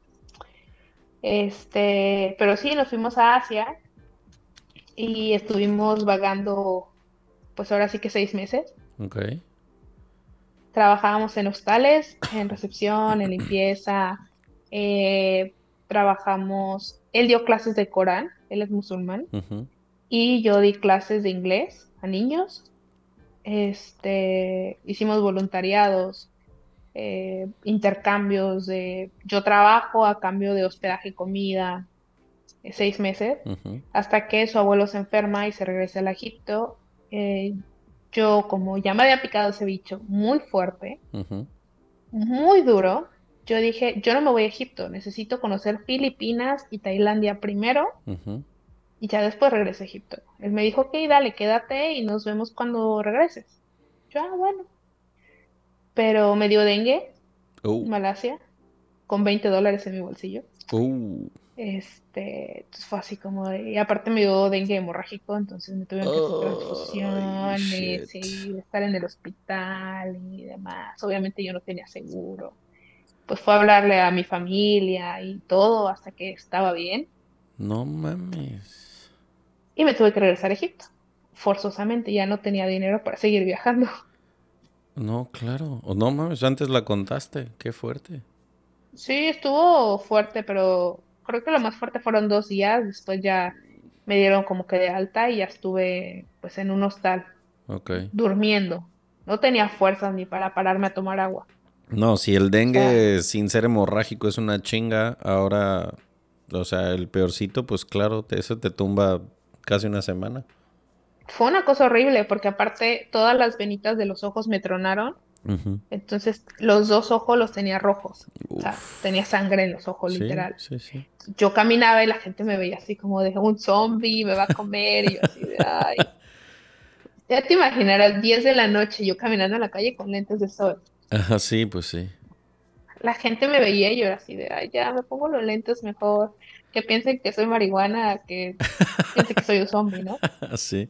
Este, pero sí, nos fuimos a Asia y estuvimos vagando, pues ahora sí que seis meses. Ok. Trabajábamos en hostales, en recepción, en limpieza. Eh, trabajamos, él dio clases de Corán, él es musulmán, y yo di clases de inglés a niños este, hicimos voluntariados, eh, intercambios de yo trabajo a cambio de hospedaje y comida, seis meses, hasta que su abuelo se enferma y se regresa al Egipto. Eh, yo, como ya me había picado ese bicho muy fuerte, muy duro, yo dije, yo no me voy a Egipto, necesito conocer Filipinas y Tailandia primero y ya después regresé a Egipto. Él me dijo, ok, dale, quédate y nos vemos cuando regreses. Yo, ah, bueno. Pero me dio dengue, oh. Malasia, con 20 dólares en mi bolsillo. Este, entonces fue así como de, y aparte me dio dengue hemorrágico, entonces me tuve que hacer transfusiones y estar en el hospital y demás. Obviamente yo no tenía seguro. Pues fue a hablarle a mi familia y todo hasta que estaba bien. No mames y me tuve que regresar a Egipto. Forzosamente, ya no tenía dinero para seguir viajando. No, claro. O no mames, antes la contaste. Qué fuerte. Sí, estuvo fuerte, pero creo que lo más fuerte fueron dos días. Después ya me dieron como que de alta y ya estuve pues en un hostal. Durmiendo. No tenía fuerzas ni para pararme a tomar agua. No, si el dengue sin ser hemorrágico es una chinga, ahora, o sea, el peorcito, pues claro, eso te tumba casi una semana. Fue una cosa horrible porque aparte todas las venitas de los ojos me tronaron. Entonces los dos ojos los tenía rojos. O sea, tenía sangre en los ojos, literal. Yo caminaba y la gente me veía así como de un zombie, me va a comer. y yo así de, ay. <laughs> Ya te imaginarás, 10 de la noche, yo caminando en la calle con lentes de sol. Ajá, sí, pues sí. La gente me veía y yo era así de, ay, ya me pongo los lentes mejor que piensen que soy marihuana, que piensen que soy un zombie, ¿no? <laughs> Sí.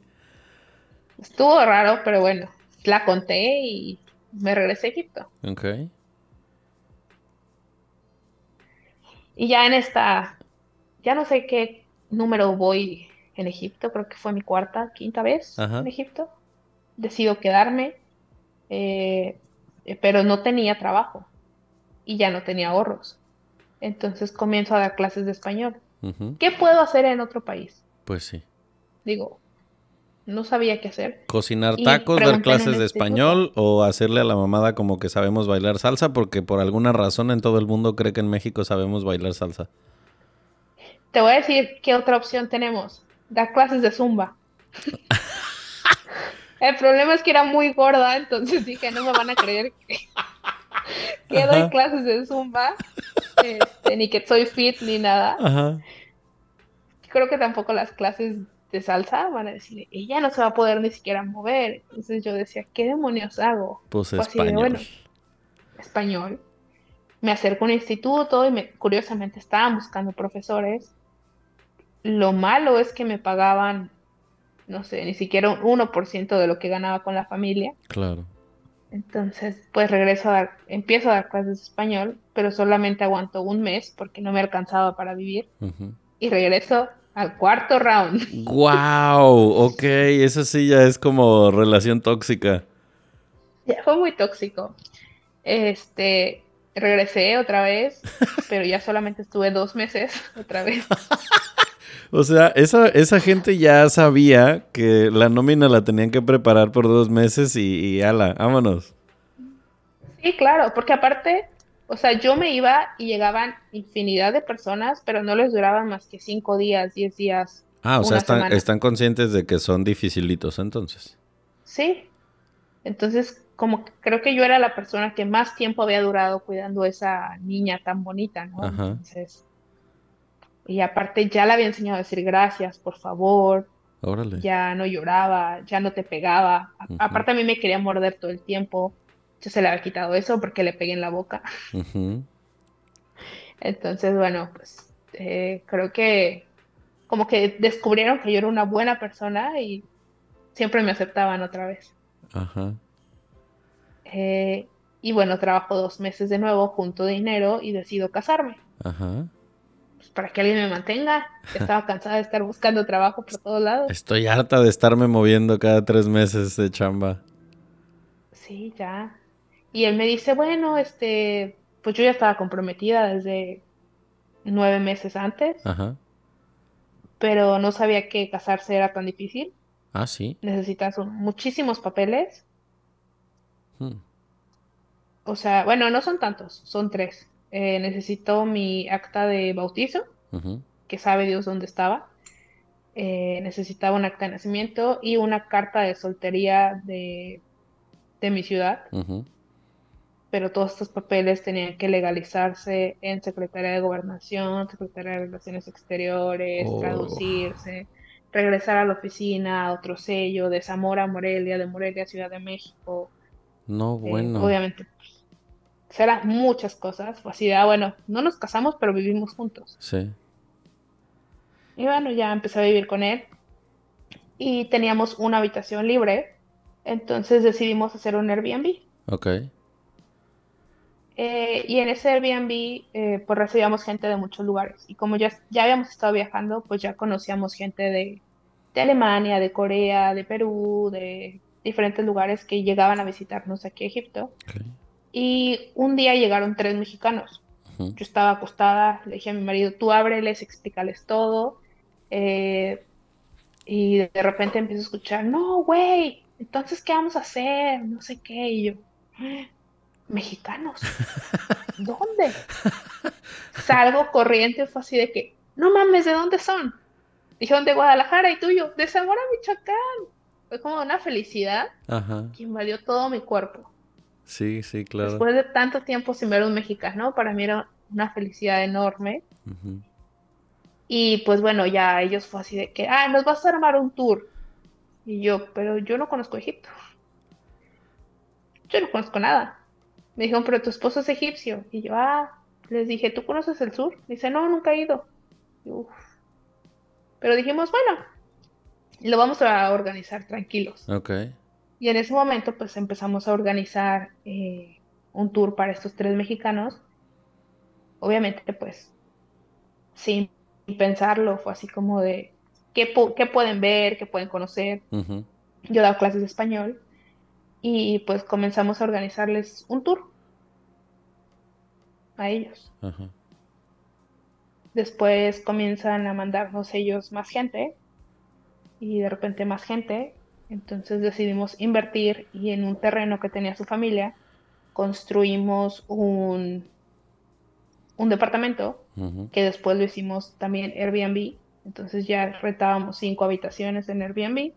Estuvo raro, pero bueno, la conté y me regresé a Egipto. Ok. Y ya en esta, ya no sé qué número voy en Egipto, creo que fue mi cuarta, quinta vez en Egipto. Decido quedarme, eh, pero no tenía trabajo y ya no tenía ahorros. Entonces comienzo a dar clases de español. ¿Qué puedo hacer en otro país? Pues sí. Digo, no sabía qué hacer. Cocinar tacos, dar clases de español o hacerle a la mamada como que sabemos bailar salsa porque por alguna razón en todo el mundo cree que en México sabemos bailar salsa. Te voy a decir qué otra opción tenemos. Dar clases de zumba. <laughs> el problema es que era muy gorda, entonces dije, no me van a creer que, <laughs> que doy clases de zumba. Este, ni que soy fit ni nada. Creo que tampoco las clases de salsa, van a decir, ella no se va a poder ni siquiera mover. Entonces yo decía, ¿qué demonios hago? Pues español. bueno, español. Me acerco a un instituto y me, curiosamente estaban buscando profesores. Lo malo es que me pagaban, no sé, ni siquiera un 1% de lo que ganaba con la familia. Claro. Entonces, pues regreso a dar, empiezo a dar clases de español, pero solamente aguanto un mes porque no me alcanzaba para vivir. Y regreso al cuarto round. ¡Wow! Ok, eso sí ya es como relación tóxica. Ya fue muy tóxico. Este, regresé otra vez, <laughs> pero ya solamente estuve dos meses <laughs> otra vez. o sea, esa, esa gente ya sabía que la nómina la tenían que preparar por dos meses y, y ala, vámonos. Sí, claro, porque aparte o sea, yo me iba y llegaban infinidad de personas, pero no les duraban más que cinco días, diez días. Ah, o sea, están, están conscientes de que son dificilitos entonces. Sí. Entonces, como creo que yo era la persona que más tiempo había durado cuidando a esa niña tan bonita, ¿no? Ajá. Entonces, y aparte ya le había enseñado a decir gracias, por favor. Órale. Ya no lloraba, ya no te pegaba. Aparte a mí me quería morder todo el tiempo. Yo se le había quitado eso porque le pegué en la boca. Entonces, bueno, pues eh, creo que como que descubrieron que yo era una buena persona y siempre me aceptaban otra vez. Ajá. Eh, y bueno, trabajo dos meses de nuevo, junto dinero y decido casarme. Ajá. Pues para que alguien me mantenga. Estaba <laughs> cansada de estar buscando trabajo por todos lados. Estoy harta de estarme moviendo cada tres meses de chamba. Sí, ya. Y él me dice, bueno, este, pues yo ya estaba comprometida desde nueve meses antes. Ajá. Pero no sabía que casarse era tan difícil. Ah, sí. Necesitas muchísimos papeles. Hmm. O sea, bueno, no son tantos, son tres. Eh, necesito mi acta de bautizo, que sabe Dios dónde estaba. Eh, necesitaba un acta de nacimiento y una carta de soltería de, de mi ciudad pero todos estos papeles tenían que legalizarse en Secretaría de Gobernación, Secretaría de Relaciones Exteriores, oh. traducirse, regresar a la oficina, otro sello, de Zamora a Morelia, de Morelia a Ciudad de México. No, eh, bueno. obviamente, pues, serán muchas cosas. Fue así de, ah, bueno, no nos casamos, pero vivimos juntos. Sí. Y bueno, ya empecé a vivir con él. Y teníamos una habitación libre. Entonces decidimos hacer un Airbnb. Ok. Eh, y en ese Airbnb, eh, pues recibíamos gente de muchos lugares. Y como ya, ya habíamos estado viajando, pues ya conocíamos gente de, de Alemania, de Corea, de Perú, de diferentes lugares que llegaban a visitarnos aquí a Egipto. Y un día llegaron tres mexicanos. Yo estaba acostada, le dije a mi marido, tú ábreles, explícales todo. Eh, y de repente empiezo a escuchar, no, güey, entonces, ¿qué vamos a hacer? No sé qué. Y yo, mexicanos. ¿Dónde? Salgo corriente, fue así de que, no mames, ¿de dónde son? Dijeron de Guadalajara y tuyo, de Zamora, Michoacán. Fue como una felicidad que invadió todo mi cuerpo. Sí, sí, claro. Después de tanto tiempo sin ver un mexicano, para mí era una felicidad enorme. Y pues bueno, ya ellos fue así de que, ah, nos vas a armar un tour. Y yo, pero yo no conozco Egipto. Yo no conozco nada. Me dijeron, pero tu esposo es egipcio. Y yo, ah, les dije, ¿tú conoces el sur? Dice, no, nunca he ido. Pero dijimos, bueno, lo vamos a organizar tranquilos. Ok. Y en ese momento, pues empezamos a organizar eh, un tour para estos tres mexicanos. Obviamente, pues, sin pensarlo, fue así como de, ¿qué, qué pueden ver? ¿Qué pueden conocer? Yo he dado clases de español y pues comenzamos a organizarles un tour a ellos. Después comienzan a mandarnos ellos más gente y de repente más gente. Entonces decidimos invertir y en un terreno que tenía su familia construimos un, un departamento que después lo hicimos también Airbnb. Entonces ya rentábamos cinco habitaciones en Airbnb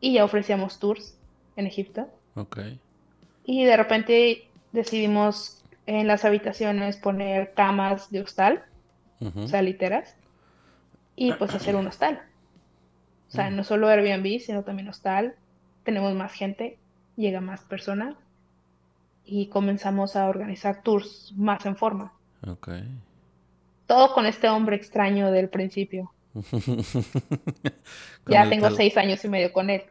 y ya ofrecíamos tours en Egipto. Ok. Y de repente decidimos en las habitaciones poner camas de hostal, o sea, literas, y pues hacer un hostal. O sea, no solo Airbnb, sino también hostal. Tenemos más gente, llega más personas y comenzamos a organizar tours más en forma. Ok. Todo con este hombre extraño del principio. <laughs> ya tengo seis años y medio con él.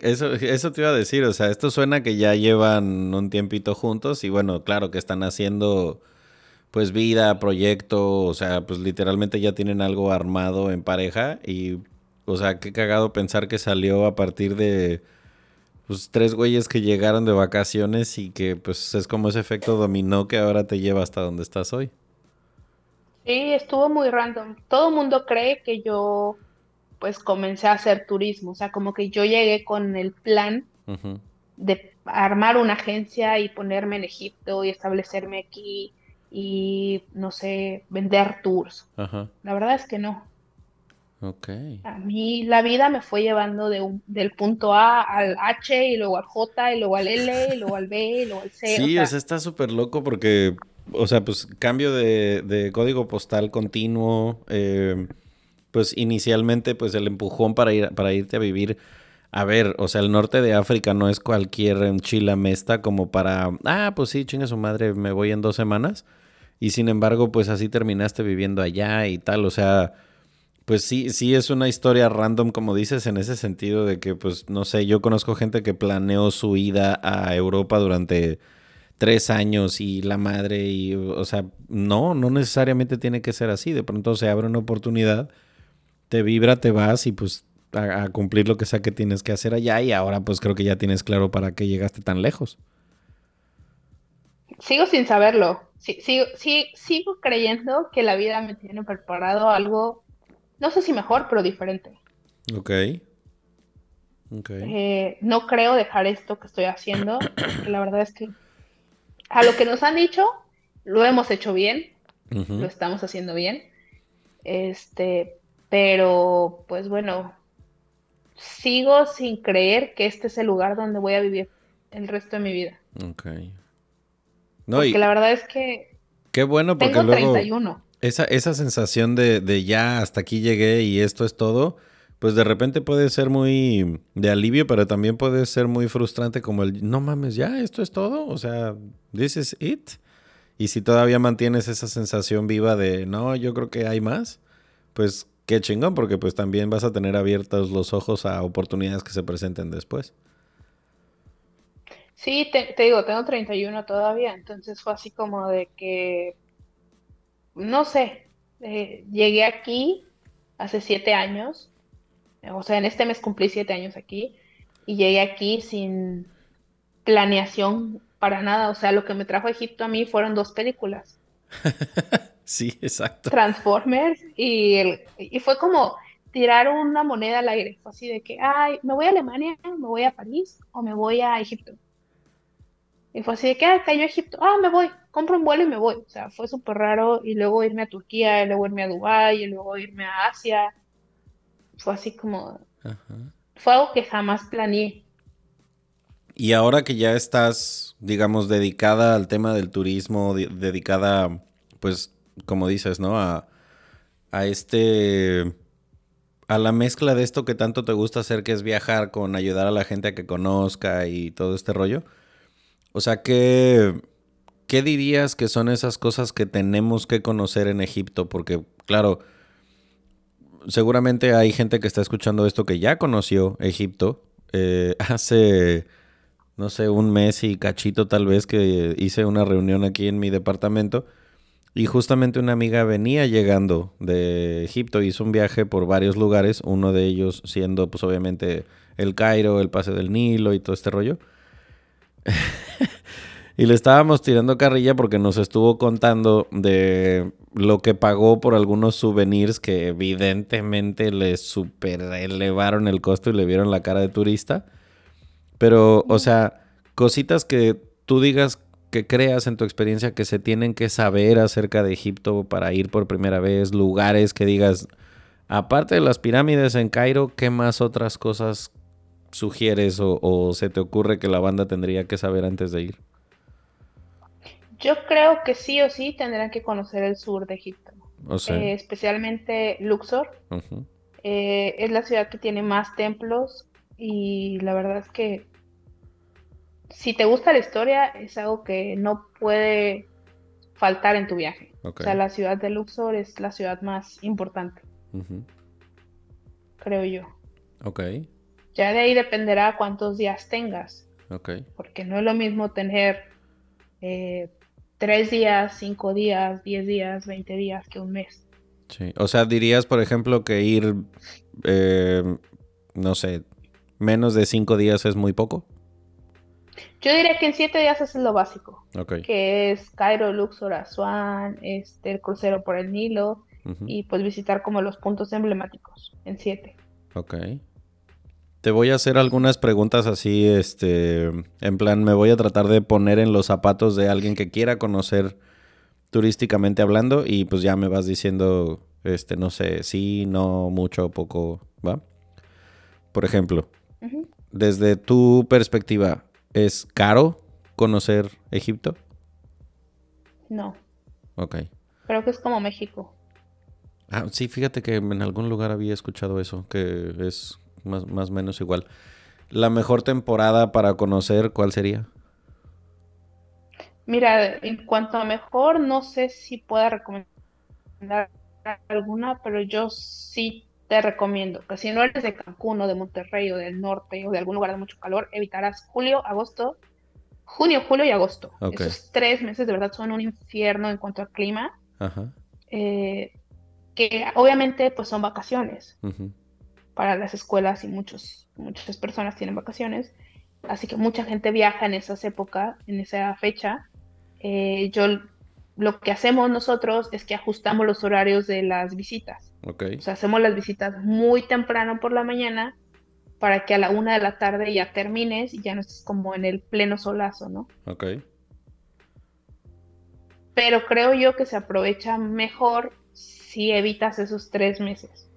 Eso, eso te iba a decir, o sea, esto suena que ya llevan un tiempito juntos y bueno, claro que están haciendo pues vida, proyecto, o sea, pues literalmente ya tienen algo armado en pareja y, o sea, qué cagado pensar que salió a partir de pues tres güeyes que llegaron de vacaciones y que pues es como ese efecto dominó que ahora te lleva hasta donde estás hoy. Sí, estuvo muy random. Todo el mundo cree que yo pues comencé a hacer turismo, o sea, como que yo llegué con el plan de armar una agencia y ponerme en Egipto y establecerme aquí y, no sé, vender tours. La verdad es que no. Ok. A mí la vida me fue llevando de un, del punto A al H y luego al J y luego al L y luego al B y luego al C. Sí, o sea, está súper loco porque, o sea, pues cambio de, código postal continuo. Eh, pues inicialmente, pues el empujón para, ir, para irte a vivir. A ver, o sea, el norte de África no es cualquier enchila mesta como para, ah, pues sí, chinga su madre, me voy en dos semanas. Y sin embargo, pues así terminaste viviendo allá y tal, o sea pues sí, sí es una historia random, como dices, en ese sentido de que, pues, no sé, yo conozco gente que planeó su ida a Europa durante tres años y la madre, y, o sea, no, no necesariamente tiene que ser así. De pronto se abre una oportunidad, te vibra, te vas y pues a, cumplir lo que sea que tienes que hacer allá y ahora pues creo que ya tienes claro para qué llegaste tan lejos. Sigo sin saberlo. Sí, sigo, sí, sigo creyendo que la vida me tiene preparado algo no sé si mejor, pero diferente. Ok. Eh, no creo dejar esto que estoy haciendo. <clears throat> la verdad es que a lo que nos han dicho, lo hemos hecho bien. Lo estamos haciendo bien. Este, pero pues bueno, sigo sin creer que este es el lugar donde voy a vivir el resto de mi vida. Ok. No, porque la verdad es que. Qué bueno, porque tengo 31. Esa, esa sensación de, de ya hasta aquí llegué y esto es todo, pues de repente puede ser muy de alivio, pero también puede ser muy frustrante como el, no mames, ya, esto es todo, o sea, this is it. Y si todavía mantienes esa sensación viva de, no, yo creo que hay más, pues qué chingón, porque pues también vas a tener abiertos los ojos a oportunidades que se presenten después. Sí, te, te digo, tengo 31 todavía, entonces fue así como de que no sé, eh, llegué aquí hace siete años, o sea, en este mes cumplí siete años aquí, y llegué aquí sin planeación para nada, o sea, lo que me trajo a Egipto a mí fueron dos películas. <laughs> sí, exacto. Transformers y, el, y fue como tirar una moneda al aire, fue así de que, ay, me voy a Alemania, me voy a París o me voy a Egipto. Y fue así de que, ah, cayó Egipto, ah, me voy, compro un vuelo y me voy. O sea, fue súper raro. Y luego irme a Turquía, y luego irme a Dubái, y luego irme a Asia. Fue así como... Fue algo que jamás planeé. Y ahora que ya estás, digamos, dedicada al tema del turismo, dedicada, pues, como dices, ¿no? A, a este a la mezcla de esto que tanto te gusta hacer, que es viajar con ayudar a la gente a que conozca y todo este rollo. O sea, ¿qué, ¿qué dirías que son esas cosas que tenemos que conocer en Egipto? Porque, claro, seguramente hay gente que está escuchando esto que ya conoció Egipto. Eh, <laughs> hace, no sé, un mes y cachito tal vez que hice una reunión aquí en mi departamento. Y justamente una amiga venía llegando de Egipto, hizo un viaje por varios lugares, uno de ellos siendo pues obviamente el Cairo, el Pase del Nilo y todo este rollo. <laughs> y le estábamos tirando carrilla porque nos estuvo contando de lo que pagó por algunos souvenirs que evidentemente le super elevaron el costo y le vieron la cara de turista. Pero, o sea, cositas que tú digas que creas en tu experiencia que se tienen que saber acerca de Egipto para ir por primera vez, lugares que digas, aparte de las pirámides en Cairo, ¿qué más otras cosas sugieres o, se te ocurre que la banda tendría que saber antes de ir? Yo creo que sí o sí tendrán que conocer el sur de Egipto. Eh, especialmente Luxor. Eh, es la ciudad que tiene más templos y la verdad es que si te gusta la historia es algo que no puede faltar en tu viaje. O sea, la ciudad de Luxor es la ciudad más importante. Creo yo. Ok. Ya de ahí dependerá cuántos días tengas. Ok. Porque no es lo mismo tener eh, tres días, cinco días, diez días, veinte días que un mes. Sí. O sea, dirías, por ejemplo, que ir, eh, no sé, menos de cinco días es muy poco. Yo diría que en siete días es lo básico. Ok. Que es Cairo, Luxor, Asuán, este, el crucero por el Nilo y pues visitar como los puntos emblemáticos en siete. Ok. Te voy a hacer algunas preguntas así, este, en plan, me voy a tratar de poner en los zapatos de alguien que quiera conocer turísticamente hablando y pues ya me vas diciendo, este, no sé, sí, no, mucho, poco, ¿va? Por ejemplo, desde tu perspectiva, ¿es caro conocer Egipto? No. Ok. Creo que es como México. Ah, sí, fíjate que en algún lugar había escuchado eso, que es más o menos igual. ¿La mejor temporada para conocer cuál sería? Mira, en cuanto a mejor, no sé si pueda recomendar alguna, pero yo sí te recomiendo que si no eres de Cancún o de Monterrey o del norte o de algún lugar de mucho calor, evitarás julio, agosto, junio, julio y agosto. Esos tres meses de verdad son un infierno en cuanto al clima. Ajá. Eh, que obviamente pues son vacaciones para las escuelas y muchos, muchas personas tienen vacaciones, así que mucha gente viaja en esas épocas, en esa fecha. Eh, yo lo que hacemos nosotros es que ajustamos los horarios de las visitas. Okay. O sea, hacemos las visitas muy temprano por la mañana para que a la una de la tarde ya termines y ya no estés como en el pleno solazo, ¿no? Ok. Pero creo yo que se aprovecha mejor si evitas esos tres meses.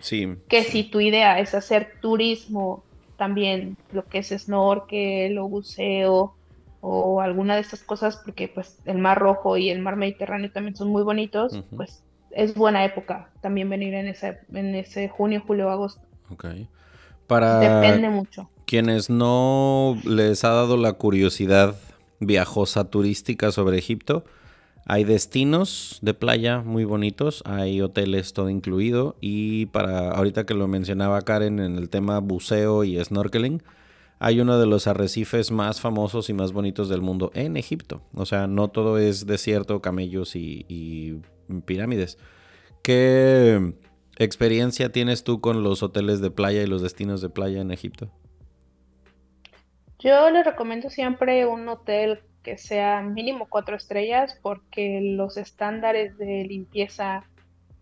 Sí. Que si tu idea es hacer turismo, también lo que es snorkel o buceo o alguna de estas cosas, porque pues el Mar Rojo y el Mar Mediterráneo también son muy bonitos, pues es buena época también venir en ese, en ese junio, julio, agosto. Ok. Para Depende mucho. Quienes no les ha dado la curiosidad viajosa turística sobre Egipto, hay destinos de playa muy bonitos, hay hoteles todo incluido y para ahorita que lo mencionaba Karen en el tema buceo y snorkeling, hay uno de los arrecifes más famosos y más bonitos del mundo en Egipto. O sea, no todo es desierto, camellos y, pirámides. ¿Qué experiencia tienes tú con los hoteles de playa y los destinos de playa en Egipto? Yo les recomiendo siempre un hotel que sea mínimo cuatro estrellas porque los estándares de limpieza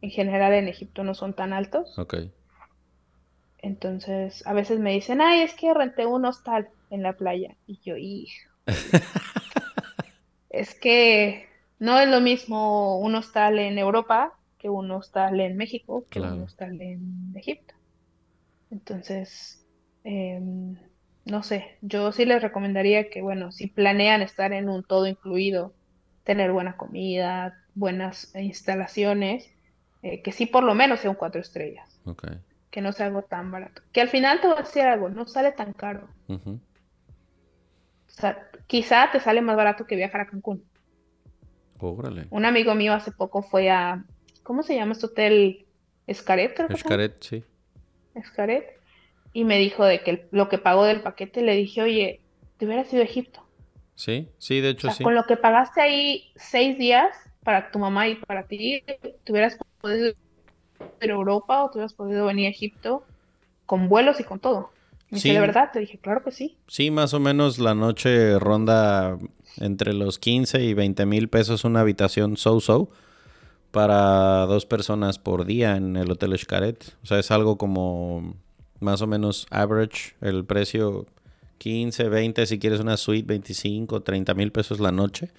en general en Egipto no son tan altos. Ok. Entonces, a veces me dicen, ay, es que renté un hostal en la playa. Y yo, hijo. es que no es lo mismo un hostal en Europa que un hostal en México que un hostal en Egipto. Entonces, eh, no sé, yo sí les recomendaría que, bueno, si planean estar en un todo incluido, tener buena comida, buenas instalaciones, eh, que sí por lo menos sea un cuatro estrellas. Okay. Que no sea algo tan barato. Que al final te voy a decir algo, no sale tan caro. O sea, quizá te sale más barato que viajar a Cancún. Órale. Un amigo mío hace poco fue a, ¿cómo se llama este hotel? Escaret, Escaret, sí. Escaret y me dijo de que lo que pagó del paquete, le dije, oye, te hubiera sido Egipto. Sí, sí, de hecho sí. Con lo que pagaste ahí seis días para tu mamá y para ti, te hubieras podido ir a Europa o te hubieras podido venir a Egipto con vuelos y con todo. Y sí. de verdad, te dije, claro que sí. Sí, más o menos la noche ronda entre los 15 y 20 mil pesos una habitación so-so para dos personas por día en el Hotel Xcaret. O sea, es algo como más o menos average, el precio 15, 20, si quieres una suite, 25, 30 mil pesos la noche.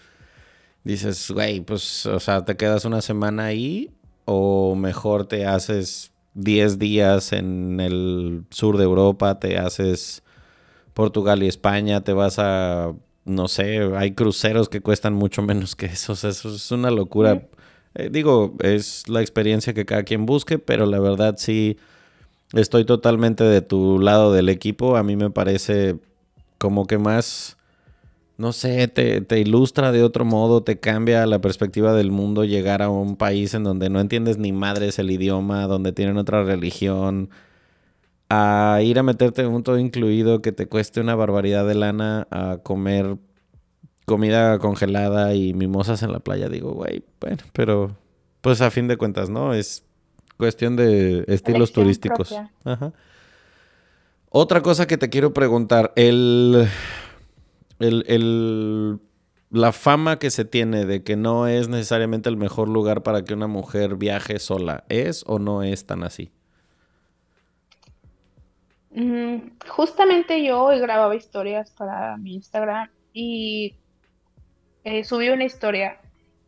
Dices, güey, pues, o sea, te quedas una semana ahí o mejor te haces 10 días en el sur de Europa, te haces Portugal y España, te vas a, no sé, hay cruceros que cuestan mucho menos que eso, eso es una locura. Eh, digo, es la experiencia que cada quien busque, pero la verdad sí estoy totalmente de tu lado del equipo. A mí me parece como que más, no sé, te, te ilustra de otro modo, te cambia la perspectiva del mundo llegar a un país en donde no entiendes ni madres el idioma, donde tienen otra religión a ir a meterte un todo incluido que te cueste una barbaridad de lana a comer comida congelada y mimosas en la playa, digo, güey, bueno, pero pues a fin de cuentas, ¿no? Es cuestión de estilos turísticos. Ajá. Otra cosa que te quiero preguntar, el, el, el, la fama que se tiene de que no es necesariamente el mejor lugar para que una mujer viaje sola, ¿es o no es tan así? Mm, justamente yo hoy grababa historias para mi Instagram y eh, subí una historia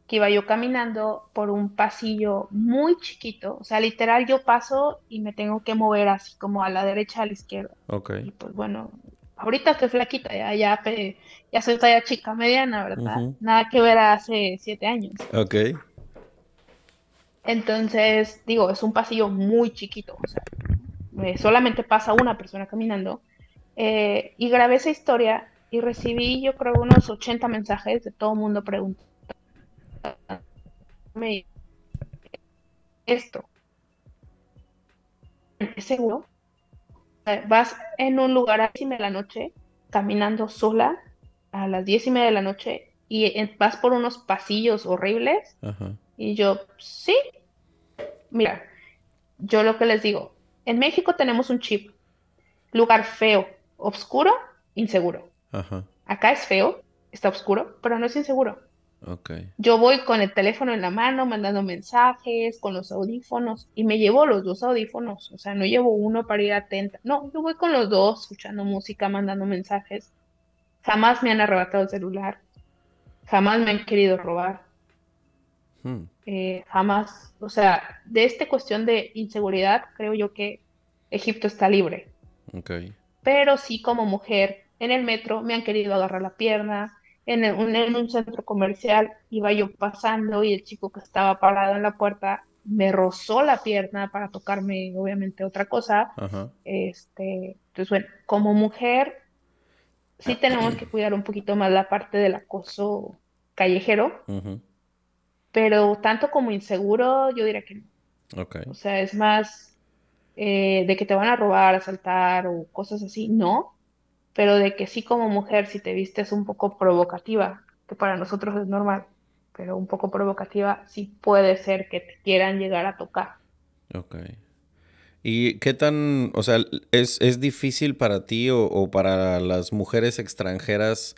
que iba yo caminando por un pasillo muy chiquito, o sea, literal yo paso y me tengo que mover así como a la derecha, a la izquierda. Ok. Y pues bueno, ahorita estoy flaquita, ya, ya, ya soy talla chica mediana, ¿verdad? Nada que ver hace siete años. Ok. Entonces, digo, es un pasillo muy chiquito, o sea, eh, solamente pasa una persona caminando. Eh, y grabé esa historia y recibí yo creo unos 80 mensajes de todo el mundo preguntando esto. ¿Es seguro? Vas en un lugar a las 10 de la noche, caminando sola a las 10 y media de la noche y vas por unos pasillos horribles. Y yo, sí. Mira, yo lo que les digo, en México tenemos un chip. Lugar feo, oscuro, inseguro. Acá es feo, está oscuro, pero no es inseguro. Yo voy con el teléfono en la mano, mandando mensajes, con los audífonos, y me llevo los dos audífonos. O sea, no llevo uno para ir atenta. No, yo voy con los dos, escuchando música, mandando mensajes. Jamás me han arrebatado el celular. Jamás me han querido robar. Hmm. Eh, jamás, o sea, de esta cuestión de inseguridad, creo yo que Egipto está libre. Pero sí como mujer, en el metro me han querido agarrar la pierna, en, en, un centro comercial iba yo pasando y el chico que estaba parado en la puerta me rozó la pierna para tocarme, obviamente, otra cosa. Este, entonces, bueno, como mujer, sí tenemos que cuidar un poquito más la parte del acoso callejero pero tanto como inseguro, yo diría que no. O sea, es más eh, de que te van a robar, asaltar o cosas así, no. Pero de que sí como mujer, si te vistes un poco provocativa, que para nosotros es normal, pero un poco provocativa, sí puede ser que te quieran llegar a tocar. Ok. ¿Y qué tan, o sea, es, es difícil para ti o, o para las mujeres extranjeras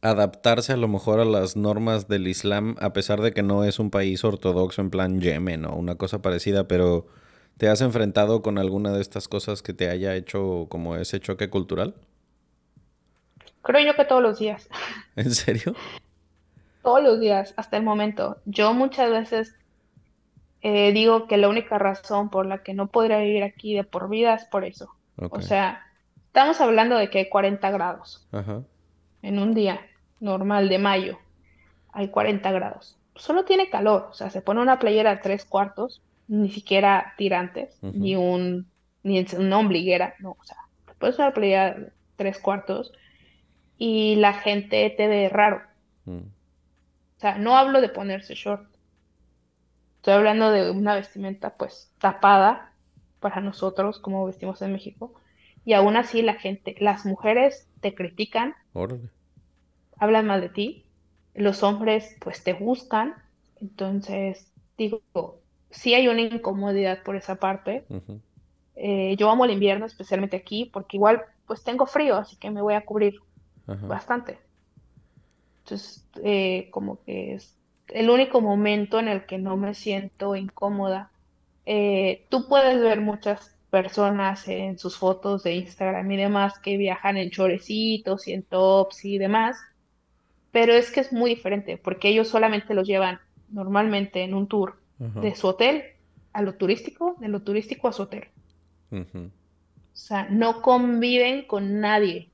adaptarse a lo mejor a las normas del Islam, a pesar de que no es un país ortodoxo en plan Yemen o una cosa parecida, pero ¿te has enfrentado con alguna de estas cosas que te haya hecho como ese choque cultural? Creo yo que todos los días. ¿En serio? Todos los días, hasta el momento. Yo muchas veces eh, digo que la única razón por la que no podría vivir aquí de por vida es por eso. O sea, estamos hablando de que hay 40 grados. Ajá en un día normal de mayo hay 40 grados. Solo tiene calor, o sea, se pone una playera de tres cuartos, ni siquiera tirantes, ni un ni una ombliguera, no, o sea, te pones una playera de tres cuartos y la gente te ve raro. Mm. O sea, no hablo de ponerse short. Estoy hablando de una vestimenta pues tapada para nosotros como vestimos en México. Y aún así la gente, las mujeres te critican hablan mal de ti, los hombres pues te buscan, entonces digo, sí hay una incomodidad por esa parte. Eh, yo amo el invierno, especialmente aquí, porque igual pues tengo frío, así que me voy a cubrir bastante. Entonces, eh, como que es el único momento en el que no me siento incómoda. Eh, tú puedes ver muchas personas en sus fotos de Instagram y demás que viajan en chorecitos y en tops y demás, pero es que es muy diferente porque ellos solamente los llevan normalmente en un tour de su hotel a lo turístico, de lo turístico a su hotel. O sea, no conviven con nadie.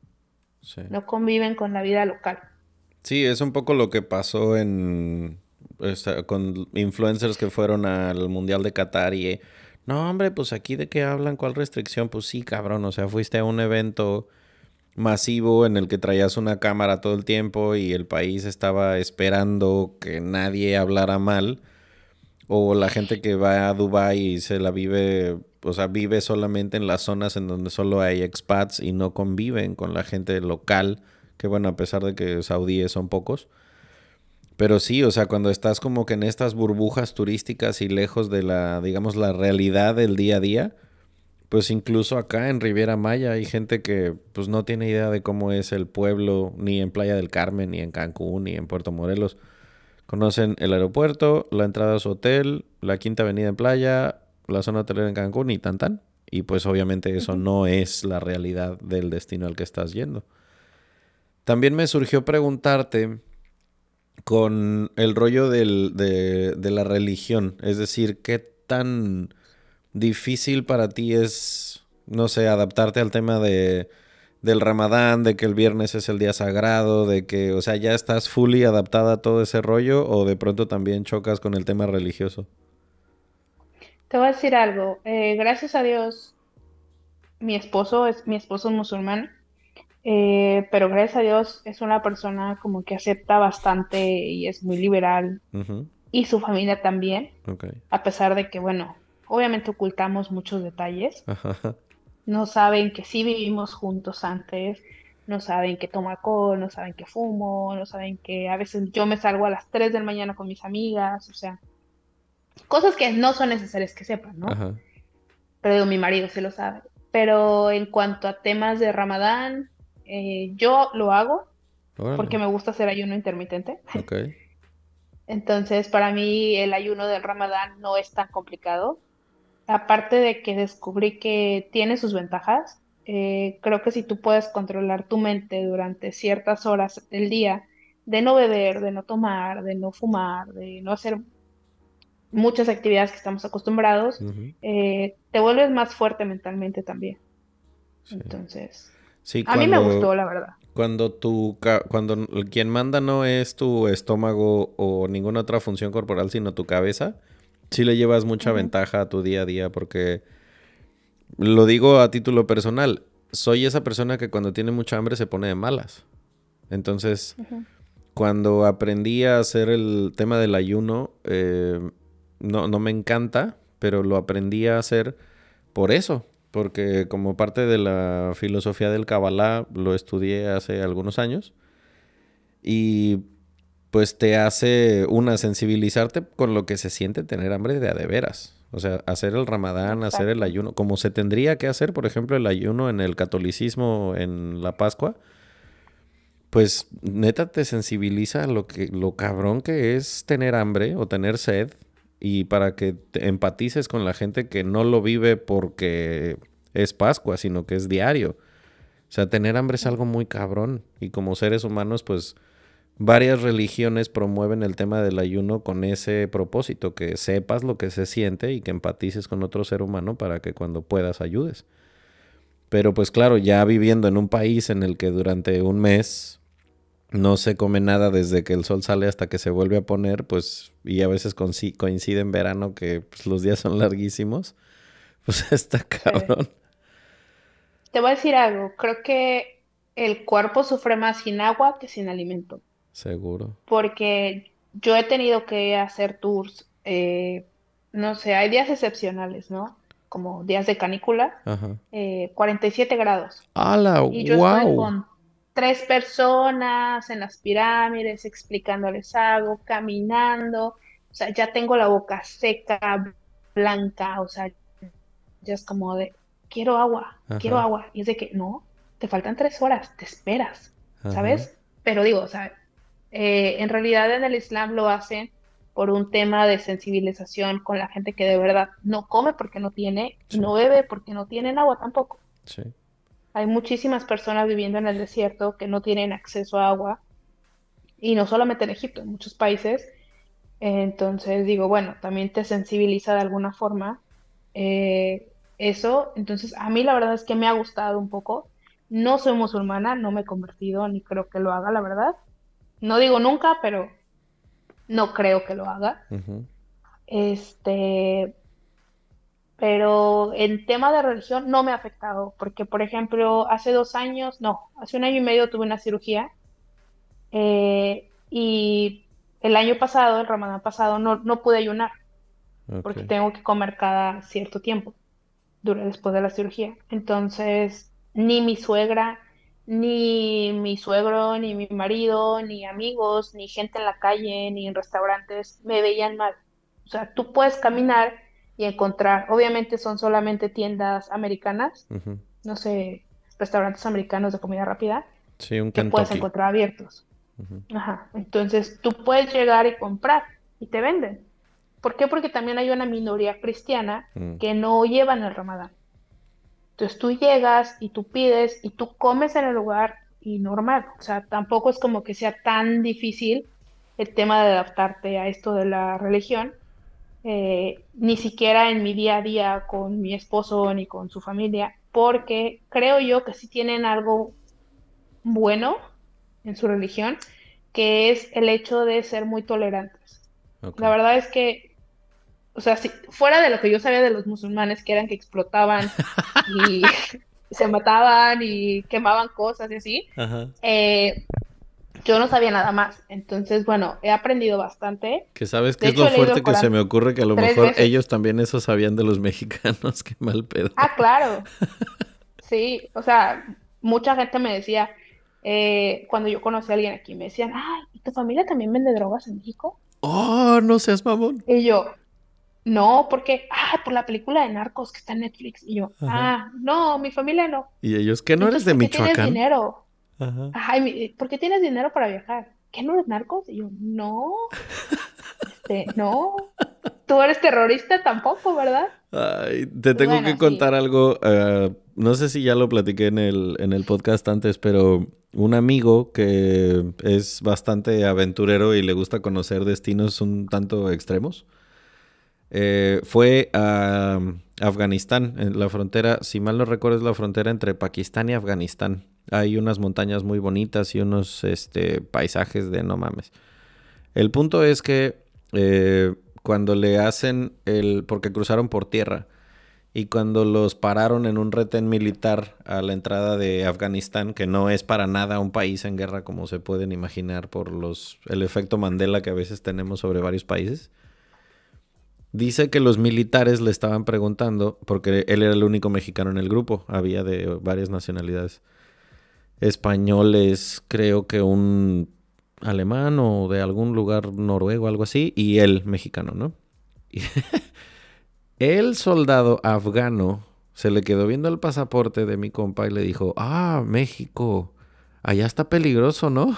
No conviven con la vida local. Sí, es un poco lo que pasó en con influencers que fueron al Mundial de Qatar y... No, hombre, pues aquí de qué hablan, ¿cuál restricción? Pues sí, cabrón, o sea, fuiste a un evento masivo en el que traías una cámara todo el tiempo y el país estaba esperando que nadie hablara mal. O la gente que va a Dubai y se la vive, o sea, vive solamente en las zonas en donde solo hay expats y no conviven con la gente local, que bueno, a pesar de que saudíes son pocos. Pero sí, o sea, cuando estás como que en estas burbujas turísticas y lejos de la, digamos, la realidad del día a día, pues incluso acá en Riviera Maya hay gente que pues no tiene idea de cómo es el pueblo, ni en Playa del Carmen, ni en Cancún, ni en Puerto Morelos. Conocen el aeropuerto, la entrada a su hotel, la quinta avenida en playa, la zona hotelera en Cancún y tan tan. Y pues obviamente eso no es la realidad del destino al que estás yendo. También me surgió preguntarte con el rollo de, de la religión, es decir, qué tan difícil para ti es, no sé, adaptarte al tema de del Ramadán, de que el viernes es el día sagrado, de que, o sea, ya estás fully adaptada a todo ese rollo o de pronto también chocas con el tema religioso? Te voy a decir algo. Eh, gracias a Dios, mi esposo es mi esposo es musulmán, eh, pero gracias a Dios es una persona como que acepta bastante y es muy liberal. Y su familia también. A pesar de que, bueno, Obviamente ocultamos muchos detalles. No saben que sí vivimos juntos antes, no saben que tomo alcohol, no saben que fumo, no saben que a veces yo me salgo a las 3 de la mañana con mis amigas, o sea, cosas que no son necesarias que sepan, ¿no? Pero mi marido se lo sabe. Pero en cuanto a temas de Ramadán, eh, yo lo hago porque me gusta hacer ayuno intermitente. <laughs> Entonces, para mí el ayuno del Ramadán no es tan complicado aparte de que descubrí que tiene sus ventajas, eh, creo que si tú puedes controlar tu mente durante ciertas horas del día, de no beber, de no tomar, de no fumar, de no hacer muchas actividades que estamos acostumbrados, eh, te vuelves más fuerte mentalmente también. Entonces, a mí me gustó, la verdad. Cuando tu, cuando quien manda no es tu estómago o ninguna otra función corporal, sino tu cabeza, sí le llevas mucha ventaja a tu día a día porque lo digo a título personal, soy esa persona que cuando tiene mucha hambre se pone de malas. Entonces, cuando aprendí a hacer el tema del ayuno, eh, no, no me encanta, pero lo aprendí a hacer por eso, porque como parte de la filosofía del Kabbalah lo estudié hace algunos años y pues te hace una sensibilizarte con lo que se siente tener hambre de a de veras. O sea, hacer el ramadán, hacer el ayuno, como se tendría que hacer, por ejemplo, el ayuno en el catolicismo en la Pascua, pues neta te sensibiliza lo que lo cabrón que es tener hambre o tener sed y para que te empatices con la gente que no lo vive porque es Pascua, sino que es diario. O sea, tener hambre es algo muy cabrón y como seres humanos pues varias religiones promueven el tema del ayuno con ese propósito, que sepas lo que se siente y que empatices con otro ser humano para que cuando puedas ayudes. Pero pues claro, ya viviendo en un país en el que durante un mes no se come nada desde que el sol sale hasta que se vuelve a poner, pues, y a veces coincide en verano que pues, los días son larguísimos, <laughs> pues está cabrón. Te voy a decir algo, creo que el cuerpo sufre más sin agua que sin alimento. Seguro. Porque yo he tenido que hacer tours, eh, no sé, hay días excepcionales, ¿no? Como días de canícula, 47 eh, grados. ¡Hala! Y yo estoy con tres personas en las pirámides explicándoles algo, caminando, o sea, ya tengo la boca seca, blanca, o sea, ya es como de, quiero agua, quiero agua. Y es de que, no, te faltan tres horas, te esperas, ¿sabes? Pero digo, o sea, eh, en realidad en el Islam lo hacen por un tema de sensibilización con la gente que de verdad no come porque no tiene, no bebe porque no tienen agua tampoco. Hay muchísimas personas viviendo en el desierto que no tienen acceso a agua, y no solamente en Egipto, en muchos países. Entonces digo, bueno, también te sensibiliza de alguna forma eh, eso. Entonces a mí la verdad es que me ha gustado un poco. No soy musulmana, no me he convertido ni creo que lo haga, la verdad. No digo nunca, pero no creo que lo haga. Este, pero en tema de religión no me ha afectado, porque por ejemplo, hace dos años, no, hace un año y medio tuve una cirugía eh, y el año pasado, el ramadán pasado, no, no pude ayunar, porque tengo que comer cada cierto tiempo, después de la cirugía. Entonces, ni mi suegra, ni mi suegro, ni mi marido, ni amigos, ni gente en la calle, ni en restaurantes me veían mal. O sea, tú puedes caminar y encontrar, obviamente son solamente tiendas americanas, no sé, restaurantes americanos de comida rápida, que puedes encontrar abiertos. Ajá. Entonces tú puedes llegar y comprar y te venden. ¿Por qué? Porque también hay una minoría cristiana mm. que no llevan el ramadán. Entonces tú llegas y tú pides y tú comes en el lugar y normal. O sea, tampoco es como que sea tan difícil el tema de adaptarte a esto de la religión. Eh, ni siquiera en mi día a día con mi esposo ni con su familia, porque creo yo que sí tienen algo bueno en su religión, que es el hecho de ser muy tolerantes. La verdad es que o sea, si, fuera de lo que yo sabía de los musulmanes, que eran que explotaban <laughs> y se mataban y quemaban cosas y así, eh, yo no sabía nada más. Entonces, bueno, he aprendido bastante. Que sabes que es lo fuerte que se me ocurre que a lo mejor ellos también eso sabían de los <laughs> mexicanos, qué mal pedo. Ah, claro. <laughs> Sí, o sea, mucha gente me decía, eh, cuando yo conocí a alguien aquí, me decían, ay, ¿y tu familia también vende drogas en México? Oh, no seas mamón. Y yo, no, porque, ah, por la película de Narcos que está en Netflix. Y yo, ah, no, mi familia no. ¿Y ellos qué no eres de Michoacán? tienes dinero? Ajá. Ay, ¿por qué tienes dinero para viajar? ¿Qué no eres narcos? Y yo, no. este, no. Tú eres terrorista tampoco, ¿verdad? Ay, te tengo que contar algo. Eh, no sé si ya lo platiqué en el, en el podcast antes, pero un amigo que es bastante aventurero y le gusta conocer destinos un tanto extremos. Eh, fue a Afganistán, en la frontera, si mal no recuerdo, es la frontera entre Pakistán y Afganistán. Hay unas montañas muy bonitas y unos este, paisajes de no mames. El punto es que eh, cuando le hacen el. porque cruzaron por tierra. Y cuando los pararon en un retén militar a la entrada de Afganistán, que no es para nada un país en guerra como se pueden imaginar por los el efecto Mandela que a veces tenemos sobre varios países. Dice que los militares le estaban preguntando, porque él era el único mexicano en el grupo, había de varias nacionalidades. Españoles, creo que un alemán o de algún lugar noruego, algo así, y él mexicano, ¿no? <laughs> el soldado afgano se le quedó viendo el pasaporte de mi compa y le dijo, ah, México, allá está peligroso, ¿no?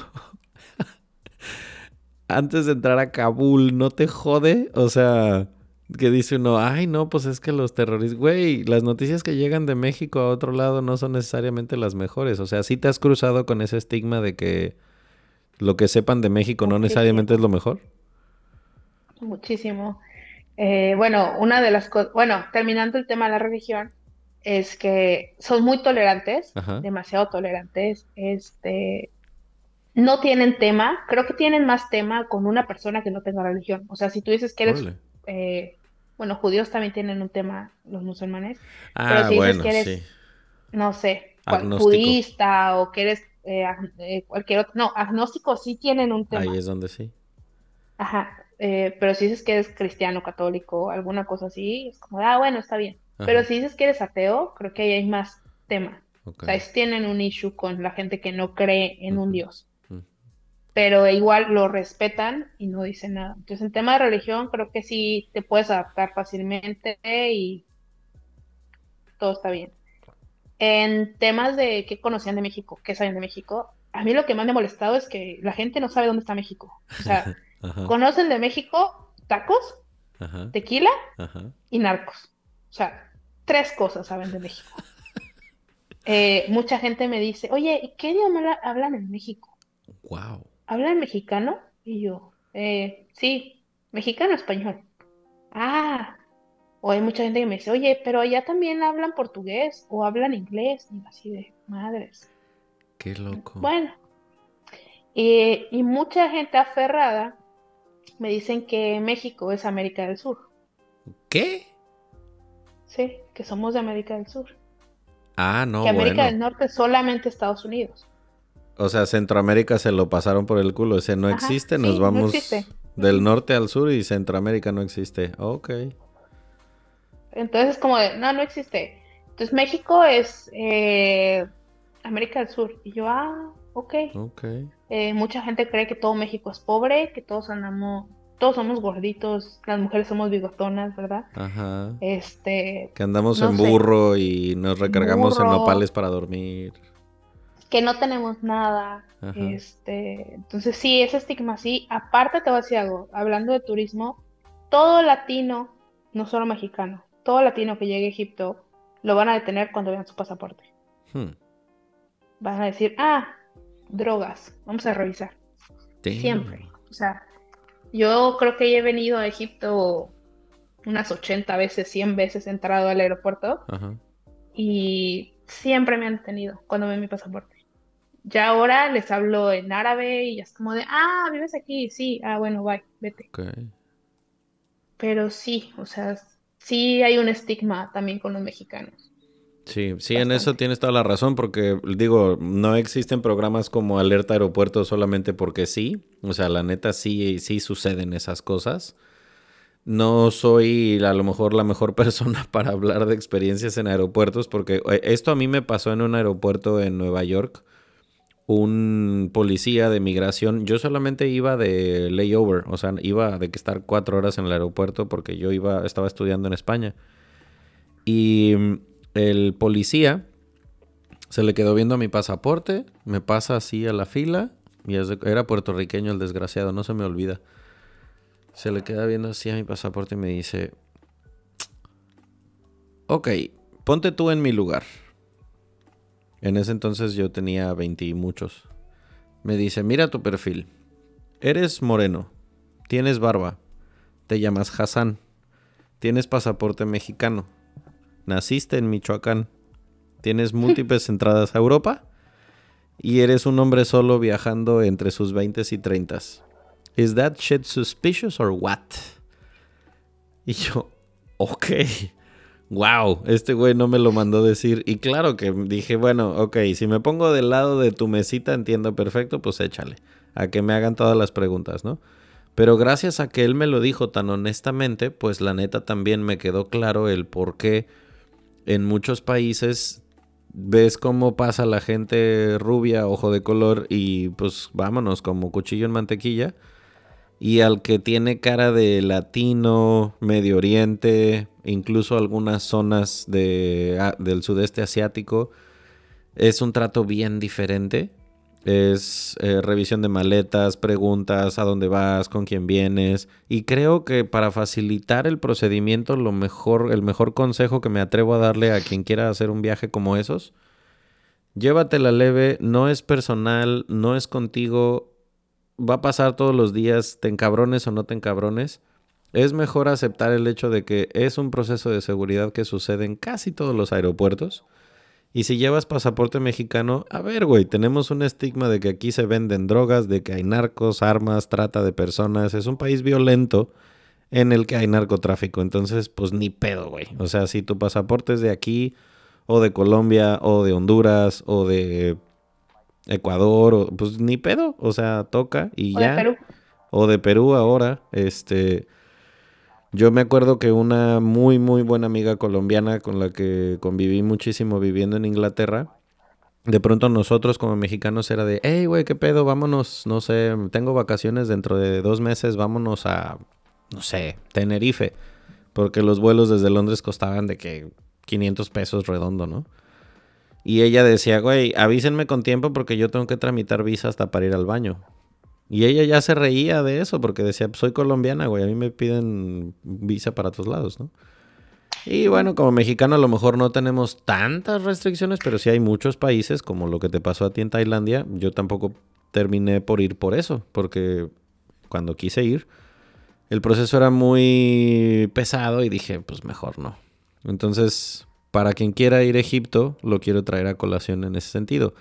<laughs> Antes de entrar a Kabul, ¿no te jode? O sea, que dice uno, ay, no, pues es que los terroristas, güey, las noticias que llegan de México a otro lado no son necesariamente las mejores. O sea, sí te has cruzado con ese estigma de que lo que sepan de México no necesariamente es lo mejor. Muchísimo. Eh, bueno, una de las cosas, bueno, terminando el tema de la religión, es que son muy tolerantes, demasiado tolerantes, este, no tienen tema, creo que tienen más tema con una persona que no tenga religión. O sea, si tú dices que eres eh, bueno, judíos también tienen un tema, los musulmanes. Ah, pero si dices que eres, no sé, budista o que eres eh, eh, cualquier otro, no, agnóstico sí tienen un tema. Ahí es donde sí. Ajá, pero si dices que eres cristiano, católico, alguna cosa así, es como, ah, bueno, está bien. Pero si dices que eres ateo, creo que ahí hay más tema. O sea, tienen un issue con la gente que no cree en un Dios pero igual lo respetan y no dicen nada. Entonces, en tema de religión, creo que sí te puedes adaptar fácilmente y todo está bien. En temas de qué conocían de México, qué saben de México, a mí lo que más me ha molestado es que la gente no sabe dónde está México. O sea, <laughs> conocen de México tacos, tequila y narcos. O sea, tres cosas saben de México. <laughs> Eh, mucha gente me dice, oye, ¿y qué idioma hablan en México? Wow. ¿Hablan mexicano? Y yo, eh, sí, mexicano español. Ah, o hay mucha gente que me dice, oye, pero allá también hablan portugués o hablan inglés. Y así de madres. Qué loco. Bueno, y mucha gente aferrada me dicen que México es América del Sur. ¿Qué? Sí, que somos de América del Sur. Ah, no. Que América del Norte solamente Estados Unidos. O sea, Centroamérica se lo pasaron por el culo. O sea, no existe, nos vamos del norte al sur y Centroamérica no existe. Ok. Entonces, como de, no, no existe. Entonces, México es eh, América del Sur. Y yo, ah, ok. Ok. Eh, mucha gente cree que todo México es pobre, que todos andamos, todos somos gorditos, las mujeres somos bigotonas, ¿verdad? Ajá. Este. Que andamos en burro y nos recargamos en nopales para dormir. Que no tenemos nada. Este. Entonces, sí, ese estigma sí. Aparte, te voy a decir algo. Hablando de turismo, todo latino, no solo mexicano, todo latino que llegue a Egipto lo van a detener cuando vean su pasaporte. Hmm. Van a decir, ah, drogas, vamos a revisar. Siempre. O sea, yo creo que he venido a Egipto unas 80 veces, 100 veces he entrado al aeropuerto y siempre me han detenido cuando ven mi pasaporte. Ya ahora les hablo en árabe y ya es como de, ah, vives aquí, sí, ah, bueno, bye, vete. Pero sí, o sea, sí hay un estigma también con los mexicanos. Sí, sí, en eso tienes toda la razón, porque digo, no existen programas como Alerta Aeropuerto solamente porque sí. O sea, la neta sí, sí suceden esas cosas. No soy a lo mejor la mejor <laughs> persona para hablar de experiencias en aeropuertos, porque eh, esto a mí me pasó en un aeropuerto en Nueva York. Un policía de migración, yo solamente iba de layover, o sea, iba de que estar cuatro horas en el aeropuerto porque yo iba, estaba estudiando en España. Y el policía se le quedó viendo mi pasaporte, me pasa así a la fila, y era puertorriqueño el desgraciado, no se me olvida. Se le queda viendo así a mi pasaporte y me dice, ok, ponte tú en mi lugar. En ese entonces yo tenía 20 y muchos. Me dice, mira tu perfil. Eres moreno, tienes barba, te llamas Hassan, tienes pasaporte mexicano naciste en Michoacán, tienes <laughs> múltiples entradas a Europa y eres un hombre solo viajando entre sus 20 y 30. ¿Is that shit suspicious or what? Y yo, ok. Wow, este güey no me lo mandó decir. Y claro que dije, bueno, ok, si me pongo del lado de tu mesita, entiendo perfecto, pues échale. A que me hagan todas las preguntas, ¿no? Pero gracias a que él me lo dijo tan honestamente, pues la neta también me quedó claro el por qué en muchos países ves cómo pasa la gente rubia, ojo de color y pues vámonos como cuchillo en mantequilla. Y al que tiene cara de latino, Medio Oriente, incluso algunas zonas de, del sudeste asiático, es un trato bien diferente es eh, revisión de maletas, preguntas, a dónde vas, con quién vienes. Y creo que para facilitar el procedimiento, lo mejor, el mejor consejo que me atrevo a darle a quien quiera hacer un viaje como esos, llévatela leve, no es personal, no es contigo, va a pasar todos los días, te encabrones o no te encabrones. Es mejor aceptar el hecho de que es un proceso de seguridad que sucede en casi todos los aeropuertos y si llevas pasaporte mexicano, a ver, güey, tenemos un estigma de que aquí se venden drogas, de que hay narcos, armas, trata de personas. Es un país violento en el que hay narcotráfico. Entonces, pues ni pedo, güey. O sea, si tu pasaporte es de aquí, o de Colombia, o de Honduras, o de Ecuador, o, pues ni pedo. O sea, toca y ya. De Perú. O de Perú ahora. Este. Yo me acuerdo que una muy, muy buena amiga colombiana con la que conviví muchísimo viviendo en Inglaterra, de pronto nosotros como mexicanos era de, hey, güey, ¿qué pedo? Vámonos, no sé, tengo vacaciones dentro de dos meses, vámonos a, no sé, Tenerife. Porque los vuelos desde Londres costaban de que 500 pesos redondo, ¿no? Y ella decía, güey, avísenme con tiempo porque yo tengo que tramitar visa hasta para ir al baño. Y ella ya se reía de eso porque decía, soy colombiana, güey, a mí me piden visa para todos lados, ¿no? Y bueno, como mexicano a lo mejor no tenemos tantas restricciones, pero sí hay muchos países, como lo que te pasó a ti en Tailandia, yo tampoco terminé por ir por eso, porque cuando quise ir, el proceso era muy pesado y dije, pues mejor no. Entonces, para quien quiera ir a Egipto, lo quiero traer a colación en ese sentido.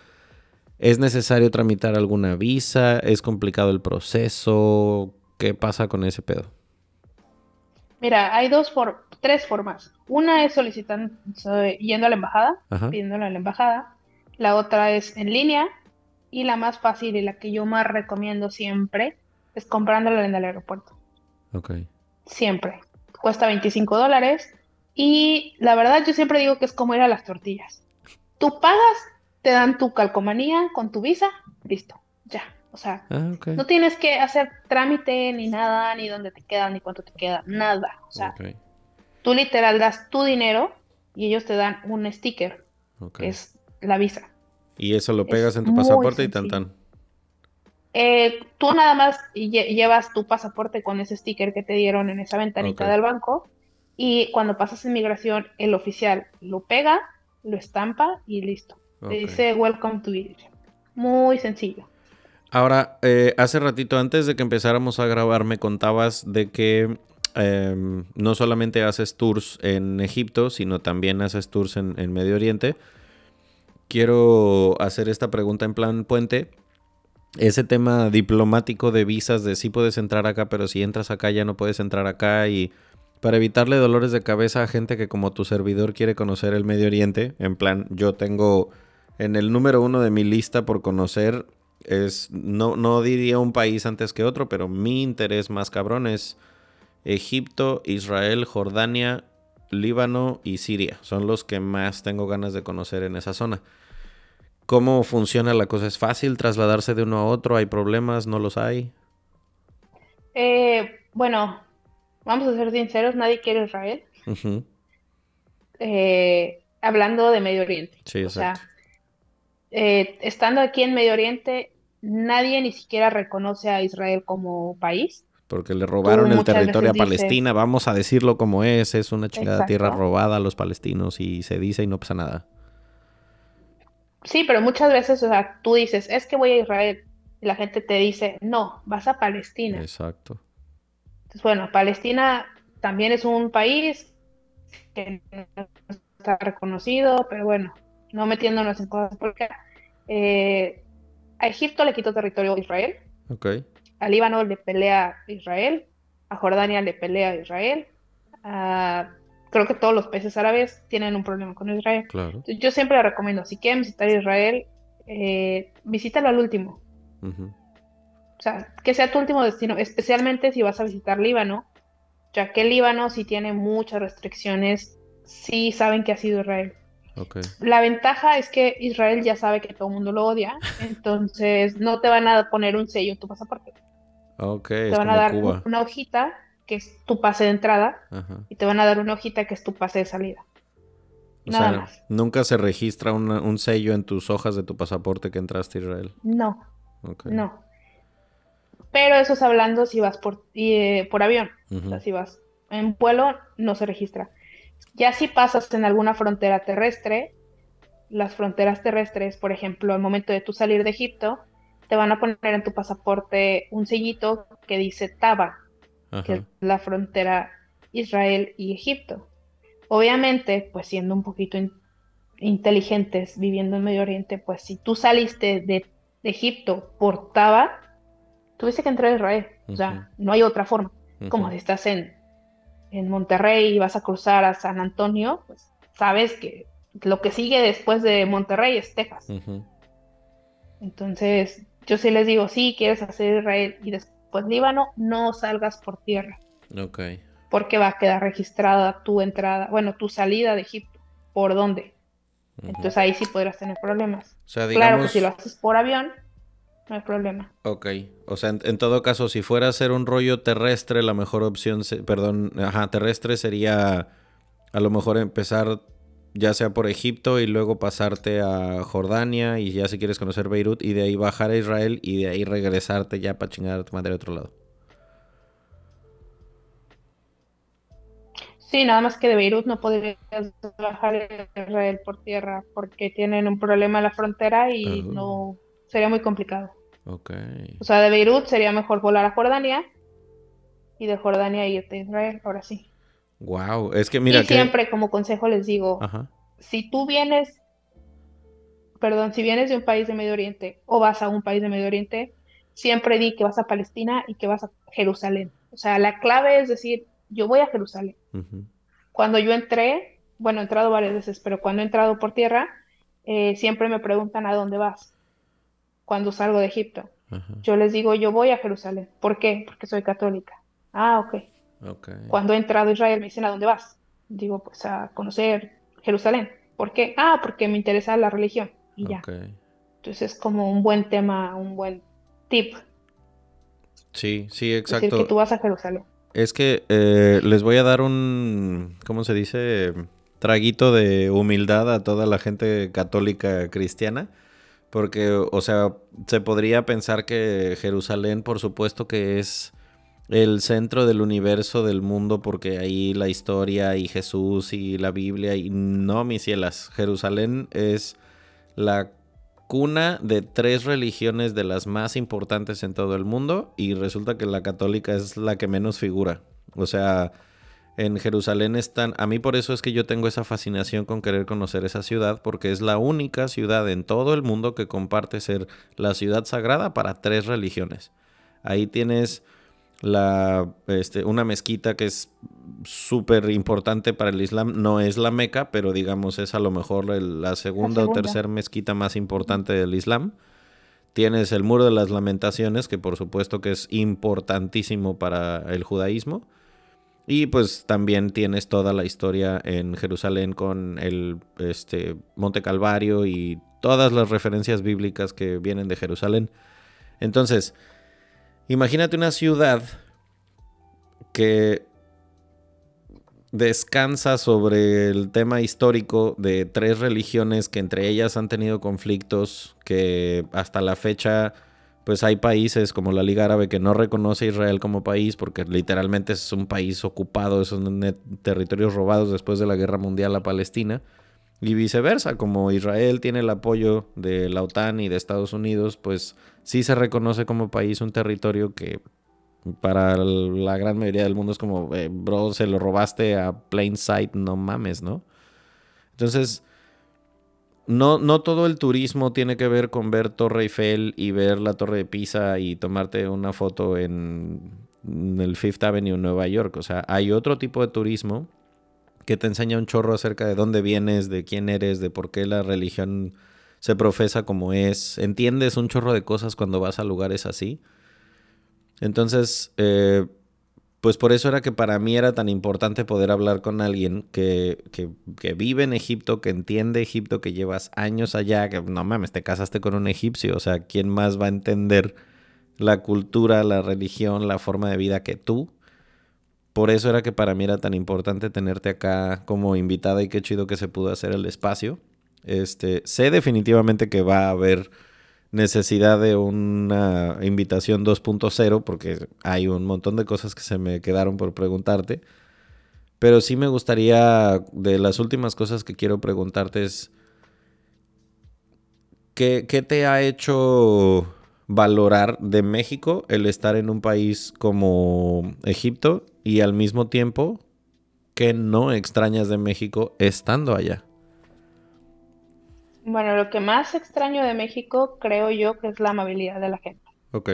¿Es necesario tramitar alguna visa? ¿Es complicado el proceso? ¿qué pasa con ese pedo? Mira, hay dos for tres formas. Una es solicitando, yendo a la embajada, pidiéndolo a la embajada. La otra es en línea. Y la más fácil y la que yo más recomiendo siempre es comprándolo en el aeropuerto. Ok. Siempre. Cuesta 25 dólares. Y la verdad yo siempre digo que es como ir a las tortillas. Tú pagas, te dan tu calcomanía con tu visa, listo, ya. O sea, ah, no tienes que hacer trámite ni nada, ni dónde te queda, ni cuánto te queda, nada. O sea, tú literal das tu dinero y ellos te dan un sticker, que es la visa. Y eso lo pegas en tu pasaporte y tan tan. Eh, tú nada más llevas tu pasaporte con ese sticker que te dieron en esa ventanita del banco y cuando pasas inmigración el oficial lo pega, lo estampa y listo. Te dice Welcome to Egypt. Muy sencillo. Ahora, eh, hace ratito antes de que empezáramos a grabar me contabas de que em, no solamente haces tours en Egipto, sino también haces tours en, en Medio Oriente. Quiero hacer esta pregunta en plan puente ese tema diplomático de visas, de si puedes entrar acá, pero si entras acá ya no puedes entrar acá y para evitarle dolores de cabeza a gente que como tu servidor quiere conocer el Medio Oriente, en plan, yo tengo en el número uno de mi lista por conocer, es, no, no diría un país antes que otro, pero mi interés más cabrón es Egipto, Israel, Jordania, Líbano y Siria. Son los que más tengo ganas de conocer en esa zona. ¿Cómo funciona la cosa? ¿Es fácil trasladarse de uno a otro? ¿Hay problemas? ¿No los hay? Eh, bueno, vamos a ser sinceros, nadie quiere Israel. Eh, hablando de Medio Oriente. Sí, O sea, eh, estando aquí en Medio Oriente, nadie ni siquiera reconoce a Israel como país. Porque le robaron el territorio a Palestina, vamos a decirlo como es, es una chingada tierra robada a los palestinos y se dice y no pasa nada. Sí, pero muchas veces, o sea, tú dices, es que voy a Israel, y la gente te dice, no, vas a Palestina. Exacto. Entonces, bueno, Palestina también es un país que no está reconocido, pero bueno, no metiéndonos en cosas porque eh, a Egipto le quitó territorio a Israel. Ok. A Líbano le pelea a Israel, a Jordania le pelea a Israel, a creo que todos los países árabes tienen un problema con Israel. Claro. Yo siempre le recomiendo, si quieren visitar Israel, eh, visítalo al último. O sea, que sea tu último destino, especialmente si vas a visitar Líbano, ya que Líbano sí tiene muchas restricciones, sí saben que ha sido Israel. Okay. La ventaja es que Israel ya sabe que todo el mundo lo odia, entonces no te van a poner un sello en tu pasaporte. Okay, te van a dar una hojita que es tu pase de entrada, y te van a dar una hojita que es tu pase de salida. Nada más. ¿Nunca se registra un sello en tus hojas de tu pasaporte que entraste a Israel? No. No. Pero eso es hablando si vas por, eh, por avión. O sea, si vas en vuelo, no se registra. Ya si pasas en alguna frontera terrestre, las fronteras terrestres, por ejemplo, al momento de tú salir de Egipto, te van a poner en tu pasaporte un sellito que dice Taba, que es la frontera Israel y Egipto. Obviamente, pues siendo un poquito inteligentes viviendo en Medio Oriente, pues si tú saliste de, Egipto por Taba, tuviste que entrar a Israel. O sea, no hay otra forma. Como si estás en, en Monterrey y vas a cruzar a San Antonio, pues sabes que lo que sigue después de Monterrey es Texas. Entonces, yo sí les digo, sí, quieres hacer Israel y después Líbano, no salgas por tierra. Ok. Porque va a quedar registrada tu entrada, bueno, tu salida de Egipto. ¿Por dónde? Entonces ahí sí podrás tener problemas. O sea, digamos... Claro que si lo haces por avión, no hay problema. Ok. O sea, en, todo caso, si fuera a hacer un rollo terrestre, la mejor opción, perdón, ajá, terrestre sería a lo mejor empezar ya sea por Egipto y luego pasarte a Jordania y ya si quieres conocer Beirut y de ahí bajar a Israel y de ahí regresarte ya para chingar a tu madre a otro lado. Sí, nada más que de Beirut no podrías bajar a Israel por tierra porque tienen un problema en la frontera y oh. no sería muy complicado. Ok. O sea, de Beirut sería mejor volar a Jordania y de Jordania irte a Israel, ahora sí. Wow, es que mira. Y siempre como consejo les digo, si tú vienes, perdón, si vienes de un país de Medio Oriente o vas a un país de Medio Oriente, siempre di que vas a Palestina y que vas a Jerusalén. O sea, la clave es decir, yo voy a Jerusalén. Cuando yo entré, bueno, he entrado varias veces, pero cuando he entrado por tierra, eh, siempre me preguntan a dónde vas cuando salgo de Egipto. Yo les digo, yo voy a Jerusalén. ¿Por qué? Porque soy católica. Ah, ok. okay. Cuando he entrado a Israel me dicen, ¿a dónde vas? Digo, pues a conocer Jerusalén. ¿Por qué? Ah, porque me interesa la religión. Y ya. Entonces es como un buen tema, un buen tip. Sí, sí, exacto. Decir que tú vas a Jerusalén. Es que eh, les voy a dar un, ¿cómo se dice? Traguito de humildad a toda la gente católica cristiana. Porque, o sea, se podría pensar que Jerusalén, por supuesto que es el centro del universo del mundo, porque ahí la historia y Jesús y la Biblia, y no, mis cielas, Jerusalén es la cuna de tres religiones de las más importantes en todo el mundo, y resulta que la católica es la que menos figura. O sea, en Jerusalén están, a mí por eso es que yo tengo esa fascinación con querer conocer esa ciudad, porque es la única ciudad en todo el mundo que comparte ser la ciudad sagrada para tres religiones. Ahí tienes la, este, una mezquita que es súper importante para el Islam, no es la Meca, pero digamos es a lo mejor la segunda, o tercera mezquita más importante del Islam. Tienes el Muro de las Lamentaciones, que por supuesto que es importantísimo para el judaísmo. Y pues también tienes toda la historia en Jerusalén con el este, Monte Calvario y todas las referencias bíblicas que vienen de Jerusalén. Entonces, imagínate una ciudad que descansa sobre el tema histórico de tres religiones que entre ellas han tenido conflictos que hasta la fecha pues hay países como la Liga Árabe que no reconoce a Israel como país porque literalmente es un país ocupado, son territorios robados después de la guerra mundial a Palestina. Y viceversa, como Israel tiene el apoyo de la OTAN y de Estados Unidos, pues sí se reconoce como país un territorio que para la gran mayoría del mundo es como, eh, bro, se lo robaste a plain sight, no mames, ¿no? Entonces, no, no todo el turismo tiene que ver con ver Torre Eiffel y ver la Torre de Pisa y tomarte una foto en, el Fifth Avenue en Nueva York. O sea, hay otro tipo de turismo que te enseña un chorro acerca de dónde vienes, de quién eres, de por qué la religión se profesa como es. Entiendes un chorro de cosas cuando vas a lugares así. Entonces, eh, pues por eso era que para mí era tan importante poder hablar con alguien que, vive en Egipto, que entiende Egipto, que llevas años allá, que no mames, te casaste con un egipcio, o sea, ¿quién más va a entender la cultura, la religión, la forma de vida que tú? Por eso era que para mí era tan importante tenerte acá como invitada y qué chido que se pudo hacer el espacio. Este, sé definitivamente que va a haber necesidad de una invitación 2.0 porque hay un montón de cosas que se me quedaron por preguntarte. Pero sí me gustaría, de las últimas cosas que quiero preguntarte es, ¿qué, qué te ha hecho valorar de México el estar en un país como Egipto y al mismo tiempo que no extrañas de México estando allá? Bueno, lo que más extraño de México creo yo que es la amabilidad de la gente. Ok.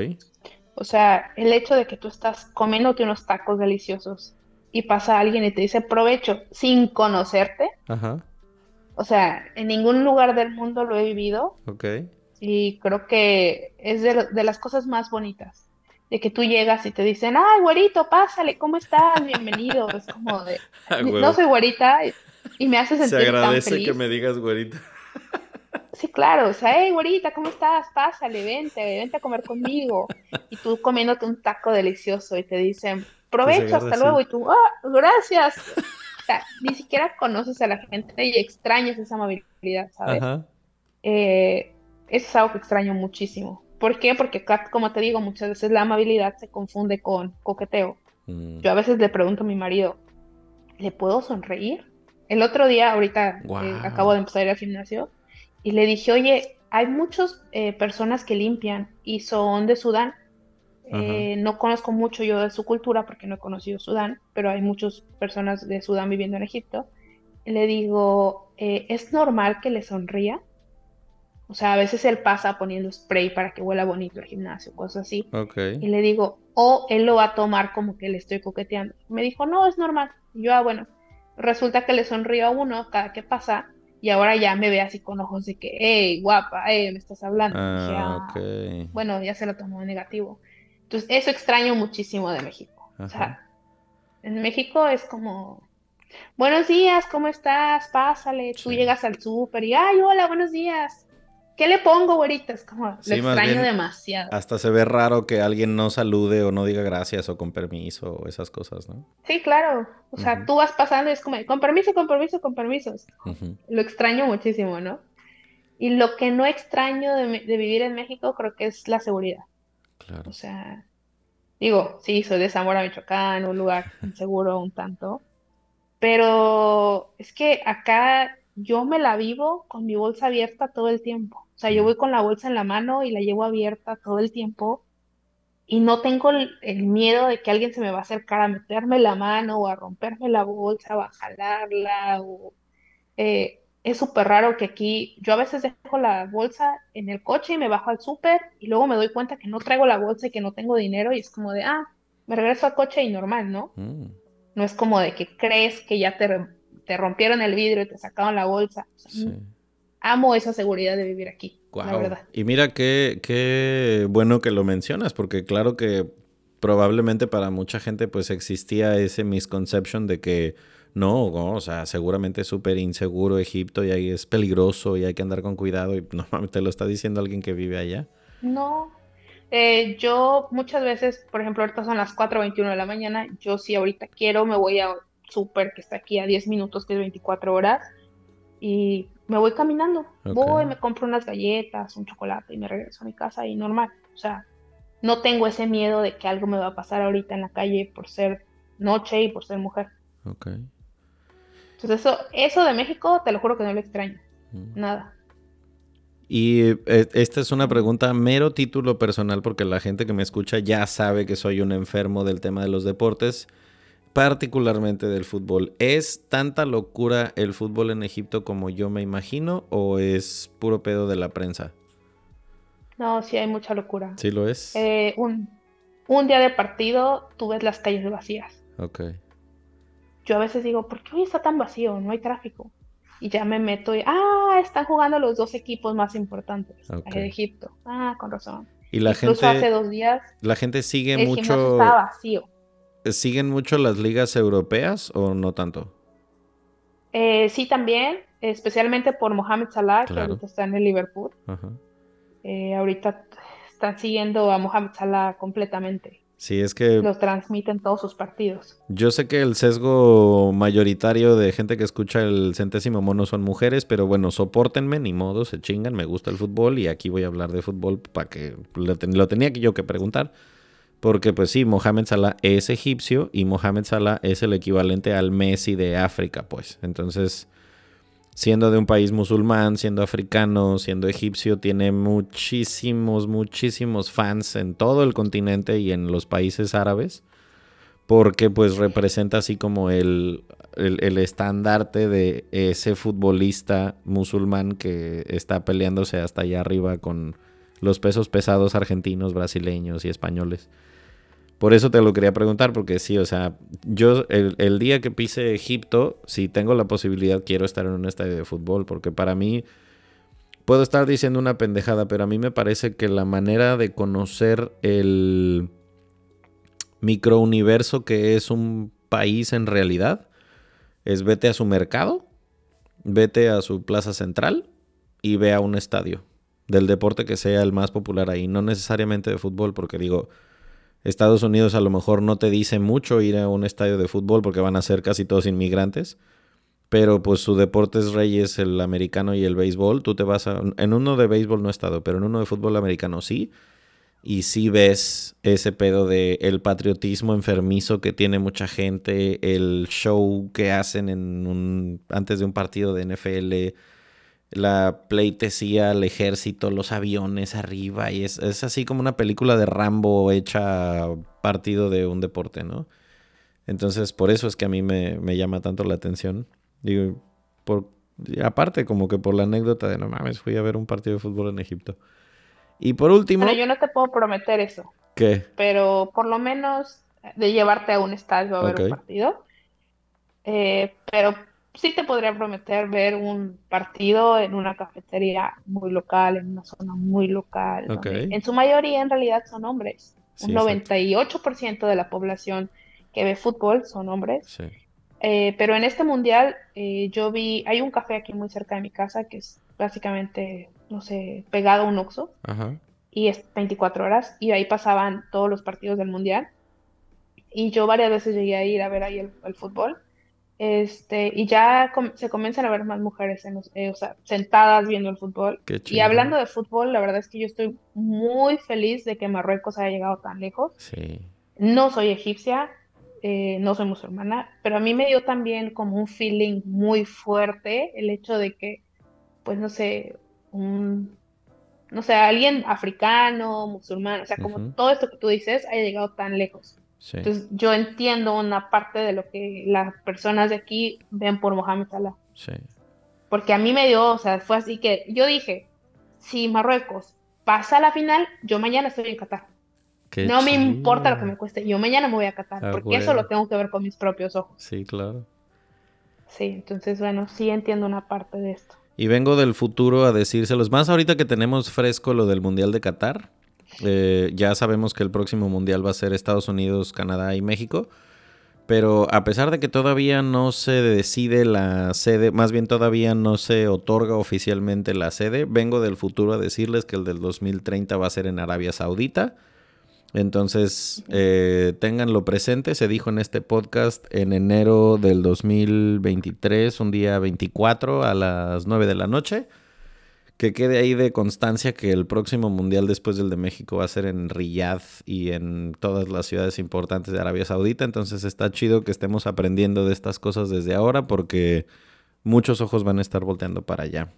O sea, el hecho de que tú estás comiéndote unos tacos deliciosos y pasa alguien y te dice provecho sin conocerte. Ajá. O sea, en ningún lugar del mundo lo he vivido. Ok. Y creo que es de, las cosas más bonitas. De que tú llegas y te dicen, ay, güerito, pásale, ¿cómo estás? Bienvenido. Es como de, <laughs> ah, no soy güerita y, me hace sentir Se agradece tan feliz. que me digas güerita. Sí, claro, o sea, hey, güerita, ¿cómo estás? Pásale, vente, vente a comer conmigo. Y tú comiéndote un taco delicioso y te dicen, provecho, hasta luego. Y tú, ah, gracias. O sea, ni siquiera conoces a la gente y extrañas esa amabilidad, ¿sabes? Eh, eso es algo que extraño muchísimo. ¿Por qué? Porque, como te digo, muchas veces la amabilidad se confunde con coqueteo. Mm. Yo a veces le pregunto a mi marido, ¿le puedo sonreír? El otro día, ahorita eh, acabo de empezar a ir al gimnasio, y le dije, oye, hay muchas eh, personas que limpian y son de Sudán. Eh, no conozco mucho yo de su cultura porque no he conocido Sudán, pero hay muchas personas de Sudán viviendo en Egipto. Le digo, eh, ¿es normal que le sonría? O sea, a veces él pasa poniendo spray para que huela bonito el gimnasio, cosas así. Y le digo, o él lo va a tomar como que le estoy coqueteando. Me dijo, no, es normal. Y yo, ah, bueno. Resulta que le sonrío a uno cada que pasa y ahora ya me ve así con ojos de que, hey, guapa, hey, me estás hablando. Ah, ah, bueno, ya se lo tomó negativo. Entonces, eso extraño muchísimo de México. O sea, en México es como, buenos días, ¿cómo estás? Pásale, tú llegas al súper y, ay, hola, buenos días. ¿Qué le pongo, güerita? Es como, lo extraño demasiado. Hasta se ve raro que alguien no salude o no diga gracias o con permiso o esas cosas, ¿no? Sí, claro. O sea, tú vas pasando y es como, con permiso, con permiso, con permiso. Lo extraño muchísimo, ¿no? Y lo que no extraño de, de, vivir en México creo que es la seguridad. Claro. O sea, digo, sí, soy de Zamora, Michoacán, un lugar <laughs> inseguro un tanto. Pero es que acá yo me la vivo con mi bolsa abierta todo el tiempo. O sea, yo voy con la bolsa en la mano y la llevo abierta todo el tiempo y no tengo el, miedo de que alguien se me va a acercar a meterme la mano o a romperme la bolsa o a jalarla. O, eh, es súper raro que aquí yo a veces dejo la bolsa en el coche y me bajo al súper y luego me doy cuenta que no traigo la bolsa y que no tengo dinero y es como de, ah, me regreso al coche y normal, ¿no? Mm. No es como de que crees que ya te, te rompieron el vidrio y te sacaron la bolsa. sí amo esa seguridad de vivir aquí, la verdad. Y mira qué, qué bueno que lo mencionas, porque claro que probablemente para mucha gente pues existía ese misconception de que no, o sea, seguramente es súper inseguro Egipto y ahí es peligroso y hay que andar con cuidado y normalmente te lo está diciendo alguien que vive allá. No, eh, yo muchas veces, por ejemplo, ahorita son las 4.21 de la mañana, yo si ahorita quiero me voy a súper que está aquí a 10 minutos, que es 24 horas, y me voy caminando. Voy, me compro unas galletas, un chocolate y me regreso a mi casa y normal. O sea, no tengo ese miedo de que algo me va a pasar ahorita en la calle por ser noche y por ser mujer. Ok. Entonces eso, eso de México, te lo juro que no lo extraño. Mm. Nada. Y eh, esta es una pregunta mero título personal porque la gente que me escucha ya sabe que soy un enfermo del tema de los deportes particularmente del fútbol. ¿Es tanta locura el fútbol en Egipto como yo me imagino o es puro pedo de la prensa? No, sí hay mucha locura. ¿Sí lo es? Eh, un, un, día de partido tú ves las calles vacías. Ok. Yo a veces digo, ¿por qué hoy está tan vacío? No hay tráfico. Y ya me meto y, ah, están jugando los dos equipos más importantes de Egipto. Ah, con razón. Y la Incluso gente... hace dos días... La gente sigue el mucho... Estaba vacío. ¿Siguen mucho las ligas europeas o no tanto? Eh, sí, también, especialmente por Mohamed Salah, que ahorita está en el Liverpool. Eh, ahorita están siguiendo a Mohamed Salah completamente. Sí, es que... Los transmiten todos sus partidos. Yo sé que el sesgo mayoritario de gente que escucha el centésimo mono son mujeres, pero bueno, soportenme, ni modo, se chingan, me gusta el fútbol y aquí voy a hablar de fútbol para que lo, lo tenía yo que preguntar. Porque pues sí, Mohamed Salah es egipcio y Mohamed Salah es el equivalente al Messi de África, pues. Entonces, siendo de un país musulmán, siendo africano, siendo egipcio, tiene muchísimos, muchísimos fans en todo el continente y en los países árabes. Porque pues representa así como el, el, estandarte de ese futbolista musulmán que está peleándose hasta allá arriba con los pesos pesados argentinos, brasileños y españoles. Por eso te lo quería preguntar, porque sí, o sea, yo el, día que pise Egipto, si tengo la posibilidad, quiero estar en un estadio de fútbol, porque para mí, puedo estar diciendo una pendejada, pero a mí me parece que la manera de conocer el microuniverso que es un país en realidad es vete a su mercado, vete a su plaza central y ve a un estadio del deporte que sea el más popular ahí, no necesariamente de fútbol, porque digo Estados Unidos a lo mejor no te dice mucho ir a un estadio de fútbol porque van a ser casi todos inmigrantes, pero pues su deporte es rey es el americano y el béisbol. Tú te vas a... En uno de béisbol no he estado, pero en uno de fútbol americano sí. Y sí ves ese pedo de el patriotismo enfermizo que tiene mucha gente, el show que hacen en un, antes de un partido de NFL la pleitesía, el ejército, los aviones arriba, y es, así como una película de Rambo hecha partido de un deporte, ¿no? Entonces, por eso es que a mí me, llama tanto la atención. Digo, por, aparte, como que por la anécdota de no mames, fui a ver un partido de fútbol en Egipto. Y por último. Pero yo no te puedo prometer eso. ¿Qué? Pero por lo menos de llevarte a un estadio a ver un partido. Eh, pero sí te podría prometer ver un partido en una cafetería muy local, en una zona muy local. En su mayoría, en realidad, son hombres. un 98% de la población que ve fútbol son hombres. Sí. Eh, pero en este mundial eh, yo vi, hay un café aquí muy cerca de mi casa que es básicamente, no sé, pegado a un Oxxo. Y es 24 horas. Y ahí pasaban todos los partidos del mundial. Y yo varias veces llegué a ir a ver ahí el, fútbol. Este, y ya se comienzan a ver más mujeres en eh, sentadas viendo el fútbol. y hablando de fútbol, la verdad es que yo estoy muy feliz de que Marruecos haya llegado tan lejos. No soy egipcia, eh, no soy musulmana, pero a mí me dio también como un feeling muy fuerte el hecho de que, pues no sé, un, no sé, alguien africano, musulmán, o sea, como todo esto que tú dices haya llegado tan lejos. Entonces yo entiendo una parte de lo que las personas de aquí ven por Mohamed Salah. Porque a mí me dio, o sea, fue así que yo dije, si Marruecos pasa a la final, yo mañana estoy en Qatar no me importa lo que me cueste. Yo mañana me voy a catar, ah, porque eso lo tengo que ver con mis propios ojos. Sí, claro. Sí, entonces, bueno, sí entiendo una parte de esto. Y vengo del futuro a decírselos. Más ahorita que tenemos fresco lo del Mundial de Qatar. Eh, ya sabemos que el próximo Mundial va a ser Estados Unidos, Canadá y México. Pero a pesar de que todavía no se decide la sede, más bien todavía no se otorga oficialmente la sede, vengo del futuro a decirles que el del 2030 va a ser en Arabia Saudita entonces, eh, ténganlo presente, se dijo en este podcast en enero del 2023, un día 24 a las 9 de la noche, que quede ahí de constancia que el próximo mundial después del de México va a ser en Riyadh y en todas las ciudades importantes de Arabia Saudita, entonces está chido que estemos aprendiendo de estas cosas desde ahora porque muchos ojos van a estar volteando para allá.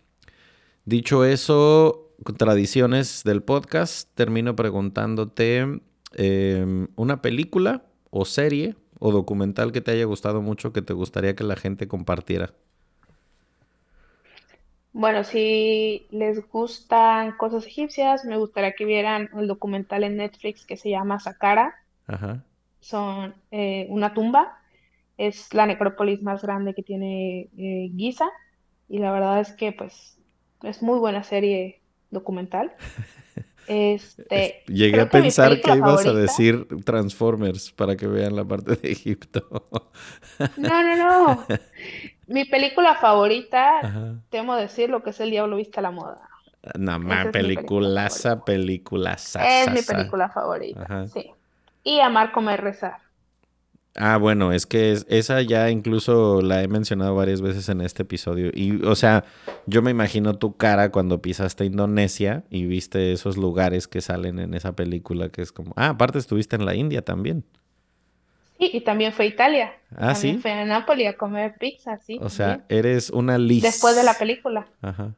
Dicho eso, tradiciones del podcast, termino preguntándote em, una película o serie o documental que te haya gustado mucho que te gustaría que la gente compartiera. Bueno, si les gustan cosas egipcias, me gustaría que vieran el documental en Netflix que se llama Saqqara. Son eh, una tumba. Es la necrópolis más grande que tiene eh, Giza. Y la verdad es que pues es muy buena serie documental. <laughs> Este, Llegué a pensar que ibas a decir Transformers para que vean la parte de Egipto. No, no, no. <laughs> Mi película favorita, temo decir lo que es El Diablo Viste a la Moda. No más, peliculaza, peliculaza. Es mi película favorita, sí. Y Amar, Comer, Rezar. Ah, bueno, es que esa ya incluso la he mencionado varias veces en este episodio. Y, o sea, yo me imagino tu cara cuando pisaste Indonesia y viste esos lugares que salen en esa película, que es como, ah, aparte estuviste en la India también. Sí, y también fue a Italia. Ah, también Fue a Nápoles a comer pizza, sí. O sea, eres una lista. Después de la película. Ajá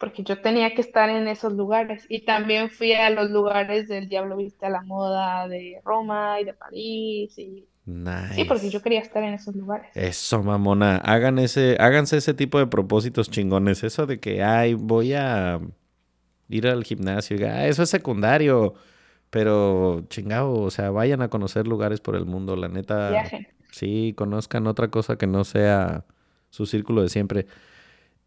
porque yo tenía que estar en esos lugares. Y también fui a los lugares del Diablo Viste a la Moda de Roma y de París. Y... Sí, porque yo quería estar en esos lugares. Eso, mamona. Hagan ese, háganse ese tipo de propósitos chingones. Eso de que, ay, voy a ir al gimnasio. Ah, eso es secundario. Pero, chingado, o sea, vayan a conocer lugares por el mundo, la neta. Viajen. Sí, conozcan otra cosa que no sea su círculo de siempre.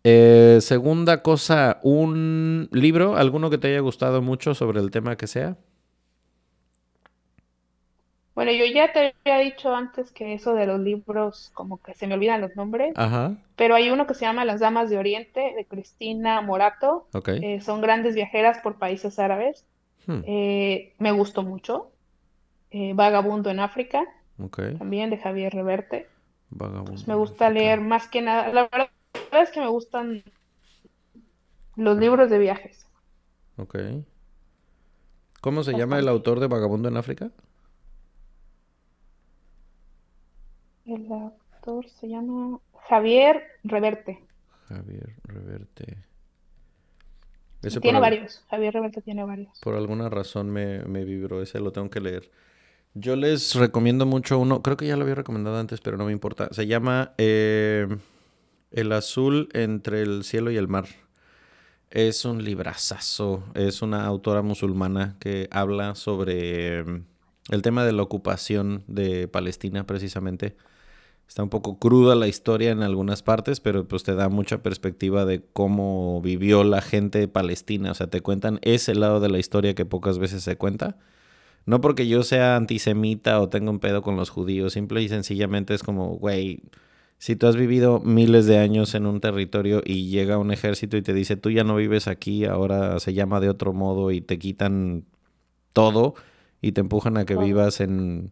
Eh, segunda cosa, un libro, alguno que te haya gustado mucho sobre el tema que sea. Bueno, yo ya te había dicho antes que eso de los libros, como que se me olvidan los nombres, Ajá, pero hay uno que se llama Las Damas de Oriente, de Cristina Morato. Eh, son grandes viajeras por países árabes. Hmm, Eh, me gustó mucho. Eh, Vagabundo en África, ok. también de Javier Reverte. Vagabundo Pues me gusta África. leer más que nada. La verdad es que me gustan los libros de viajes. Ok. ¿Cómo se llama el autor de Vagabundo en África? El autor se llama Javier Reverte. Javier Reverte. Ese Tiene varios. Javier Reverte tiene varios. por alguna razón me, me vibró, ese lo tengo que leer. Yo les recomiendo mucho uno, creo que ya lo había recomendado antes, pero no me importa. Se llama eh, El azul entre el cielo y el mar. Es un librazazo. Es una autora musulmana que habla sobre em, el tema de la ocupación de Palestina precisamente. Está un poco cruda la historia en algunas partes, pero pues te da mucha perspectiva de cómo vivió la gente de Palestina. O sea, te cuentan ese lado de la historia que pocas veces se cuenta. No porque yo sea antisemita o tenga un pedo con los judíos, simple y sencillamente es como, güey, si tú has vivido miles de años en un territorio y llega un ejército y te dice, tú ya no vives aquí, ahora se llama de otro modo y te quitan todo y te empujan a que vivas en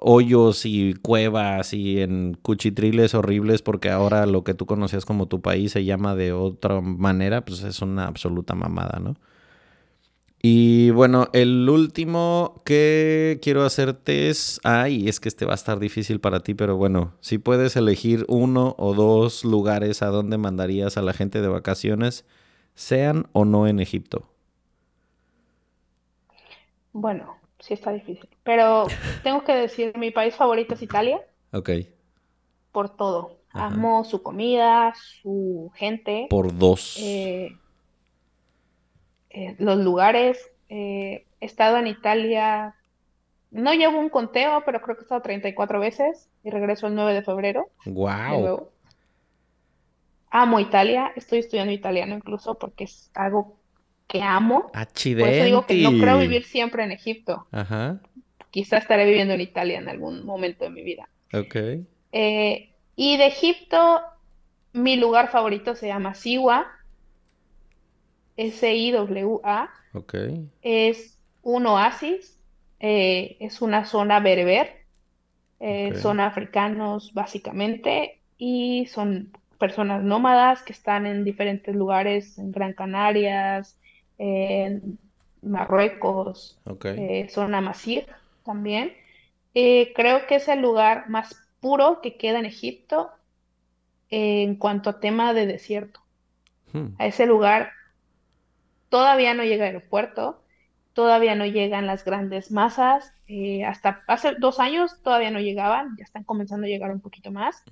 hoyos y cuevas y en cuchitriles horribles porque ahora lo que tú conocías como tu país se llama de otra manera, pues es una absoluta mamada, ¿no? Y bueno, el último que quiero hacerte es, ay, es que este va a estar difícil para ti, pero bueno, si puedes elegir uno o dos lugares a donde mandarías a la gente de vacaciones, sean o no en Egipto. Bueno, sí está difícil, pero tengo que decir, mi país favorito es Italia. Ok. Por todo. Amo su comida, su gente. Por dos. Eh, eh, los lugares. Eh, he estado en Italia, no llevo un conteo, pero creo que he estado 34 veces y regreso el 9 de febrero. ¡Wow! Amo Italia, estoy estudiando italiano incluso porque es algo que amo. Por eso digo que no creo vivir siempre en Egipto. Ajá. Quizá estaré viviendo en Italia en algún momento de mi vida. Ok. Eh, y de Egipto, mi lugar favorito se llama Siwa. S-I-W-A. Es un oasis, eh, es una zona berber, eh, son africanos básicamente y son personas nómadas que están en diferentes lugares, en Gran Canarias, en Marruecos, eh, zona Masir también. creo que es el lugar más puro que queda en Egipto en cuanto a tema de desierto. Hmm. A ese lugar todavía no llega al aeropuerto, todavía no llegan las grandes masas, eh, hasta hace dos años todavía no llegaban, ya están comenzando a llegar un poquito más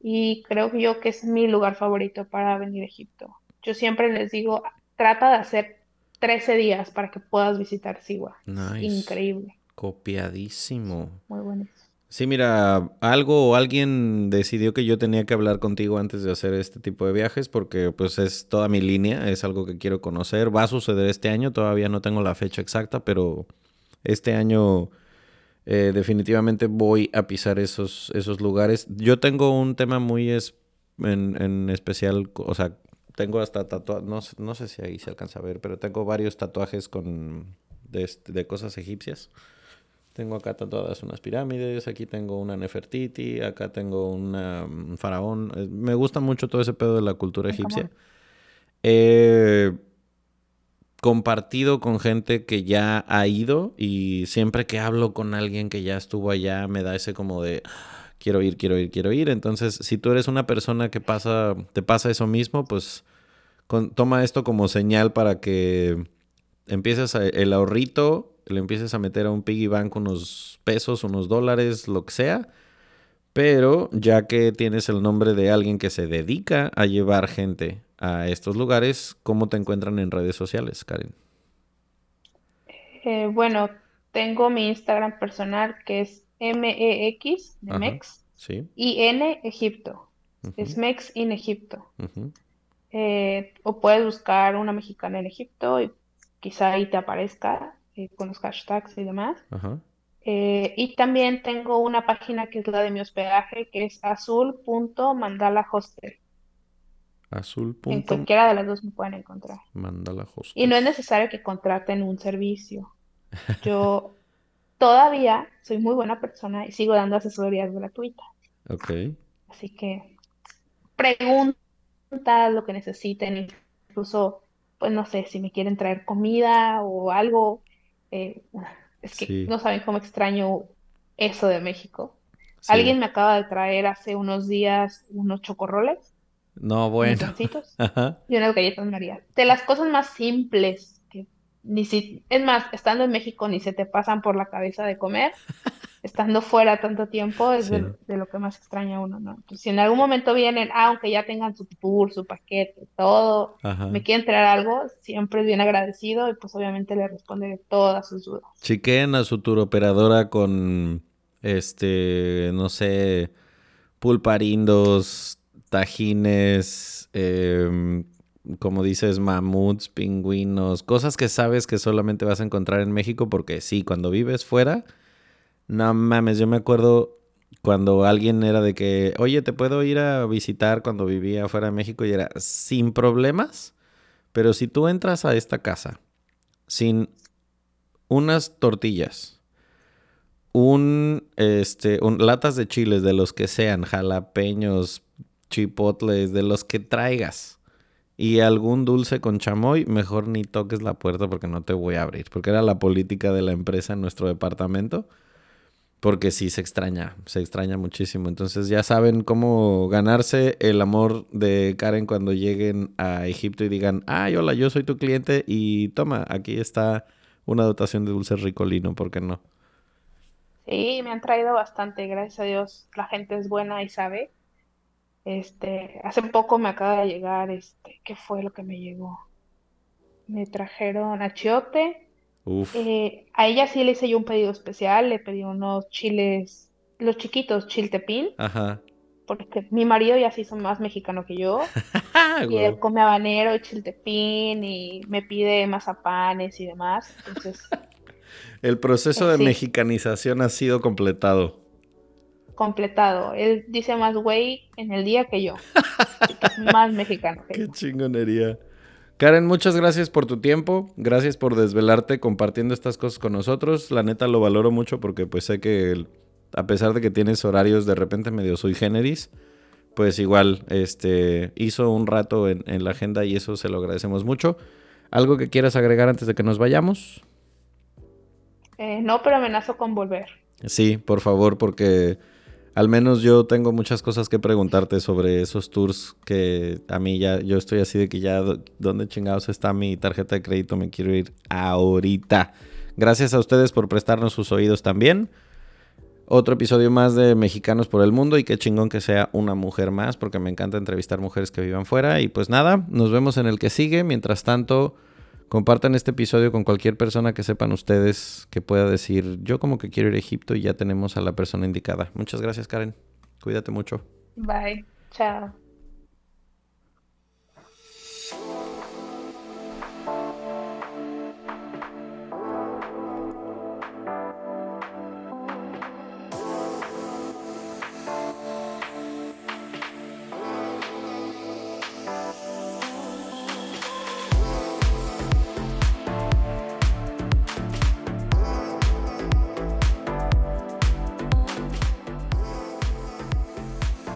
y creo yo que es mi lugar favorito para venir a Egipto. Yo siempre les digo, trata de hacer 13 días para que puedas visitar Siwa. Increíble. Copiadísimo. Muy bueno. Sí, mira, algo o alguien decidió que yo tenía que hablar contigo antes de hacer este tipo de viajes porque pues es toda mi línea, es algo que quiero conocer. Va a suceder este año, todavía no tengo la fecha exacta, pero este año eh, definitivamente voy a pisar esos, esos lugares. Yo tengo un tema muy en, especial, o sea, tengo hasta tatuajes, no, no, sé si ahí se alcanza a ver, pero tengo varios tatuajes con de, de cosas egipcias. Tengo acá todas unas pirámides, aquí tengo una Nefertiti, acá tengo una, un faraón. Eh, me gusta mucho todo ese pedo de la cultura egipcia. He compartido con gente que ya ha ido y siempre que hablo con alguien que ya estuvo allá me da ese como de quiero ir, quiero ir, quiero ir. Entonces, si tú eres una persona que pasa, te pasa eso mismo, pues toma esto como señal para que empieces el ahorrito le empieces a meter a un piggy bank unos pesos, unos dólares, lo que sea. Pero ya que tienes el nombre de alguien que se dedica a llevar gente a estos lugares, ¿cómo te encuentran en redes sociales, Karen? Eh, bueno, tengo mi Instagram personal que es MEX de Mex y N Egipto. Es Mex in Egipto. Eh, o puedes buscar una mexicana en Egipto y quizá ahí te aparezca. Eh, con los hashtags y demás. Eh, y también tengo una página que es la de mi hospedaje, que es azul.mandalahostel. Azul. En cualquiera de las dos me pueden encontrar. Mandala Hostel. Y no es necesario que contraten un servicio. Yo todavía soy muy buena persona y sigo dando asesorías gratuitas. Ok. Así que pregunta lo que necesiten, incluso, pues no sé, si me quieren traer comida o algo, eh, es que no saben cómo extraño eso de México. Alguien me acaba de traer hace unos días unos chocorroles. No, bueno. <laughs> y unas galletas María. De las cosas más simples ni si, es más, estando en México ni se te pasan por la cabeza de comer. <laughs> Estando fuera tanto tiempo es de, lo que más extraña uno, ¿no? si en algún momento vienen, aunque ya tengan su tour, su paquete, todo, me quieren traer algo, siempre es bien agradecido y pues obviamente le responde todas sus dudas. Chiquen a su tour operadora con, este, no sé, pulparindos, tajines, eh, como dices, mamuts, pingüinos, cosas que sabes que solamente vas a encontrar en México porque sí, cuando vives fuera, no mames, yo me acuerdo cuando alguien era de que, oye, te puedo ir a visitar cuando vivía fuera de México y era sin problemas, pero si tú entras a esta casa sin unas tortillas, un, este, un, latas de chiles de los que sean, jalapeños, chipotles, de los que traigas, y algún dulce con chamoy, mejor ni toques la puerta porque no te voy a abrir. Porque era la política de la empresa en nuestro departamento. Porque sí se extraña, se extraña muchísimo. Entonces ya saben cómo ganarse el amor de Karen cuando lleguen a Egipto y digan, ay, hola, yo soy tu cliente y toma, aquí está una dotación de dulce ricolino, ¿por qué no? Sí, me han traído bastante, gracias a Dios. La gente es buena y sabe. Este, hace poco me acaba de llegar, este, ¿qué fue lo que me llegó? Me trajeron achiote. Eh, a ella sí le hice yo un pedido especial, le pedí unos chiles, los chiquitos, chiltepín. Ajá. Porque mi marido ya sí son más mexicano que yo. <laughs> y él come habanero y chiltepín y me pide mazapanes y demás. Entonces. <laughs> El proceso de mexicanización ha sido completado completado. Él dice más güey en el día que yo. <laughs> más mexicano. Qué chingonería. Karen, muchas gracias por tu tiempo. Gracias por desvelarte compartiendo estas cosas con nosotros. La neta lo valoro mucho porque pues sé que a pesar de que tienes horarios de repente medio sui generis, pues igual este hizo un rato en, la agenda y eso se lo agradecemos mucho. ¿Algo que quieras agregar antes de que nos vayamos? Eh, no, pero amenazo con volver. Sí, por favor, porque al menos yo tengo muchas cosas que preguntarte sobre esos tours que a mí ya, yo estoy así de que ya, ¿dónde chingados está mi tarjeta de crédito? Me quiero ir ahorita. Gracias a ustedes por prestarnos sus oídos también. Otro episodio más de Mexicanos por el Mundo y qué chingón que sea una mujer más porque me encanta entrevistar mujeres que vivan fuera. Y pues nada, nos vemos en el que sigue. Mientras tanto... Compartan este episodio con cualquier persona que sepan ustedes que pueda decir, yo como que quiero ir a Egipto y ya tenemos a la persona indicada. Muchas gracias, Karen. Cuídate mucho. Bye. Chao.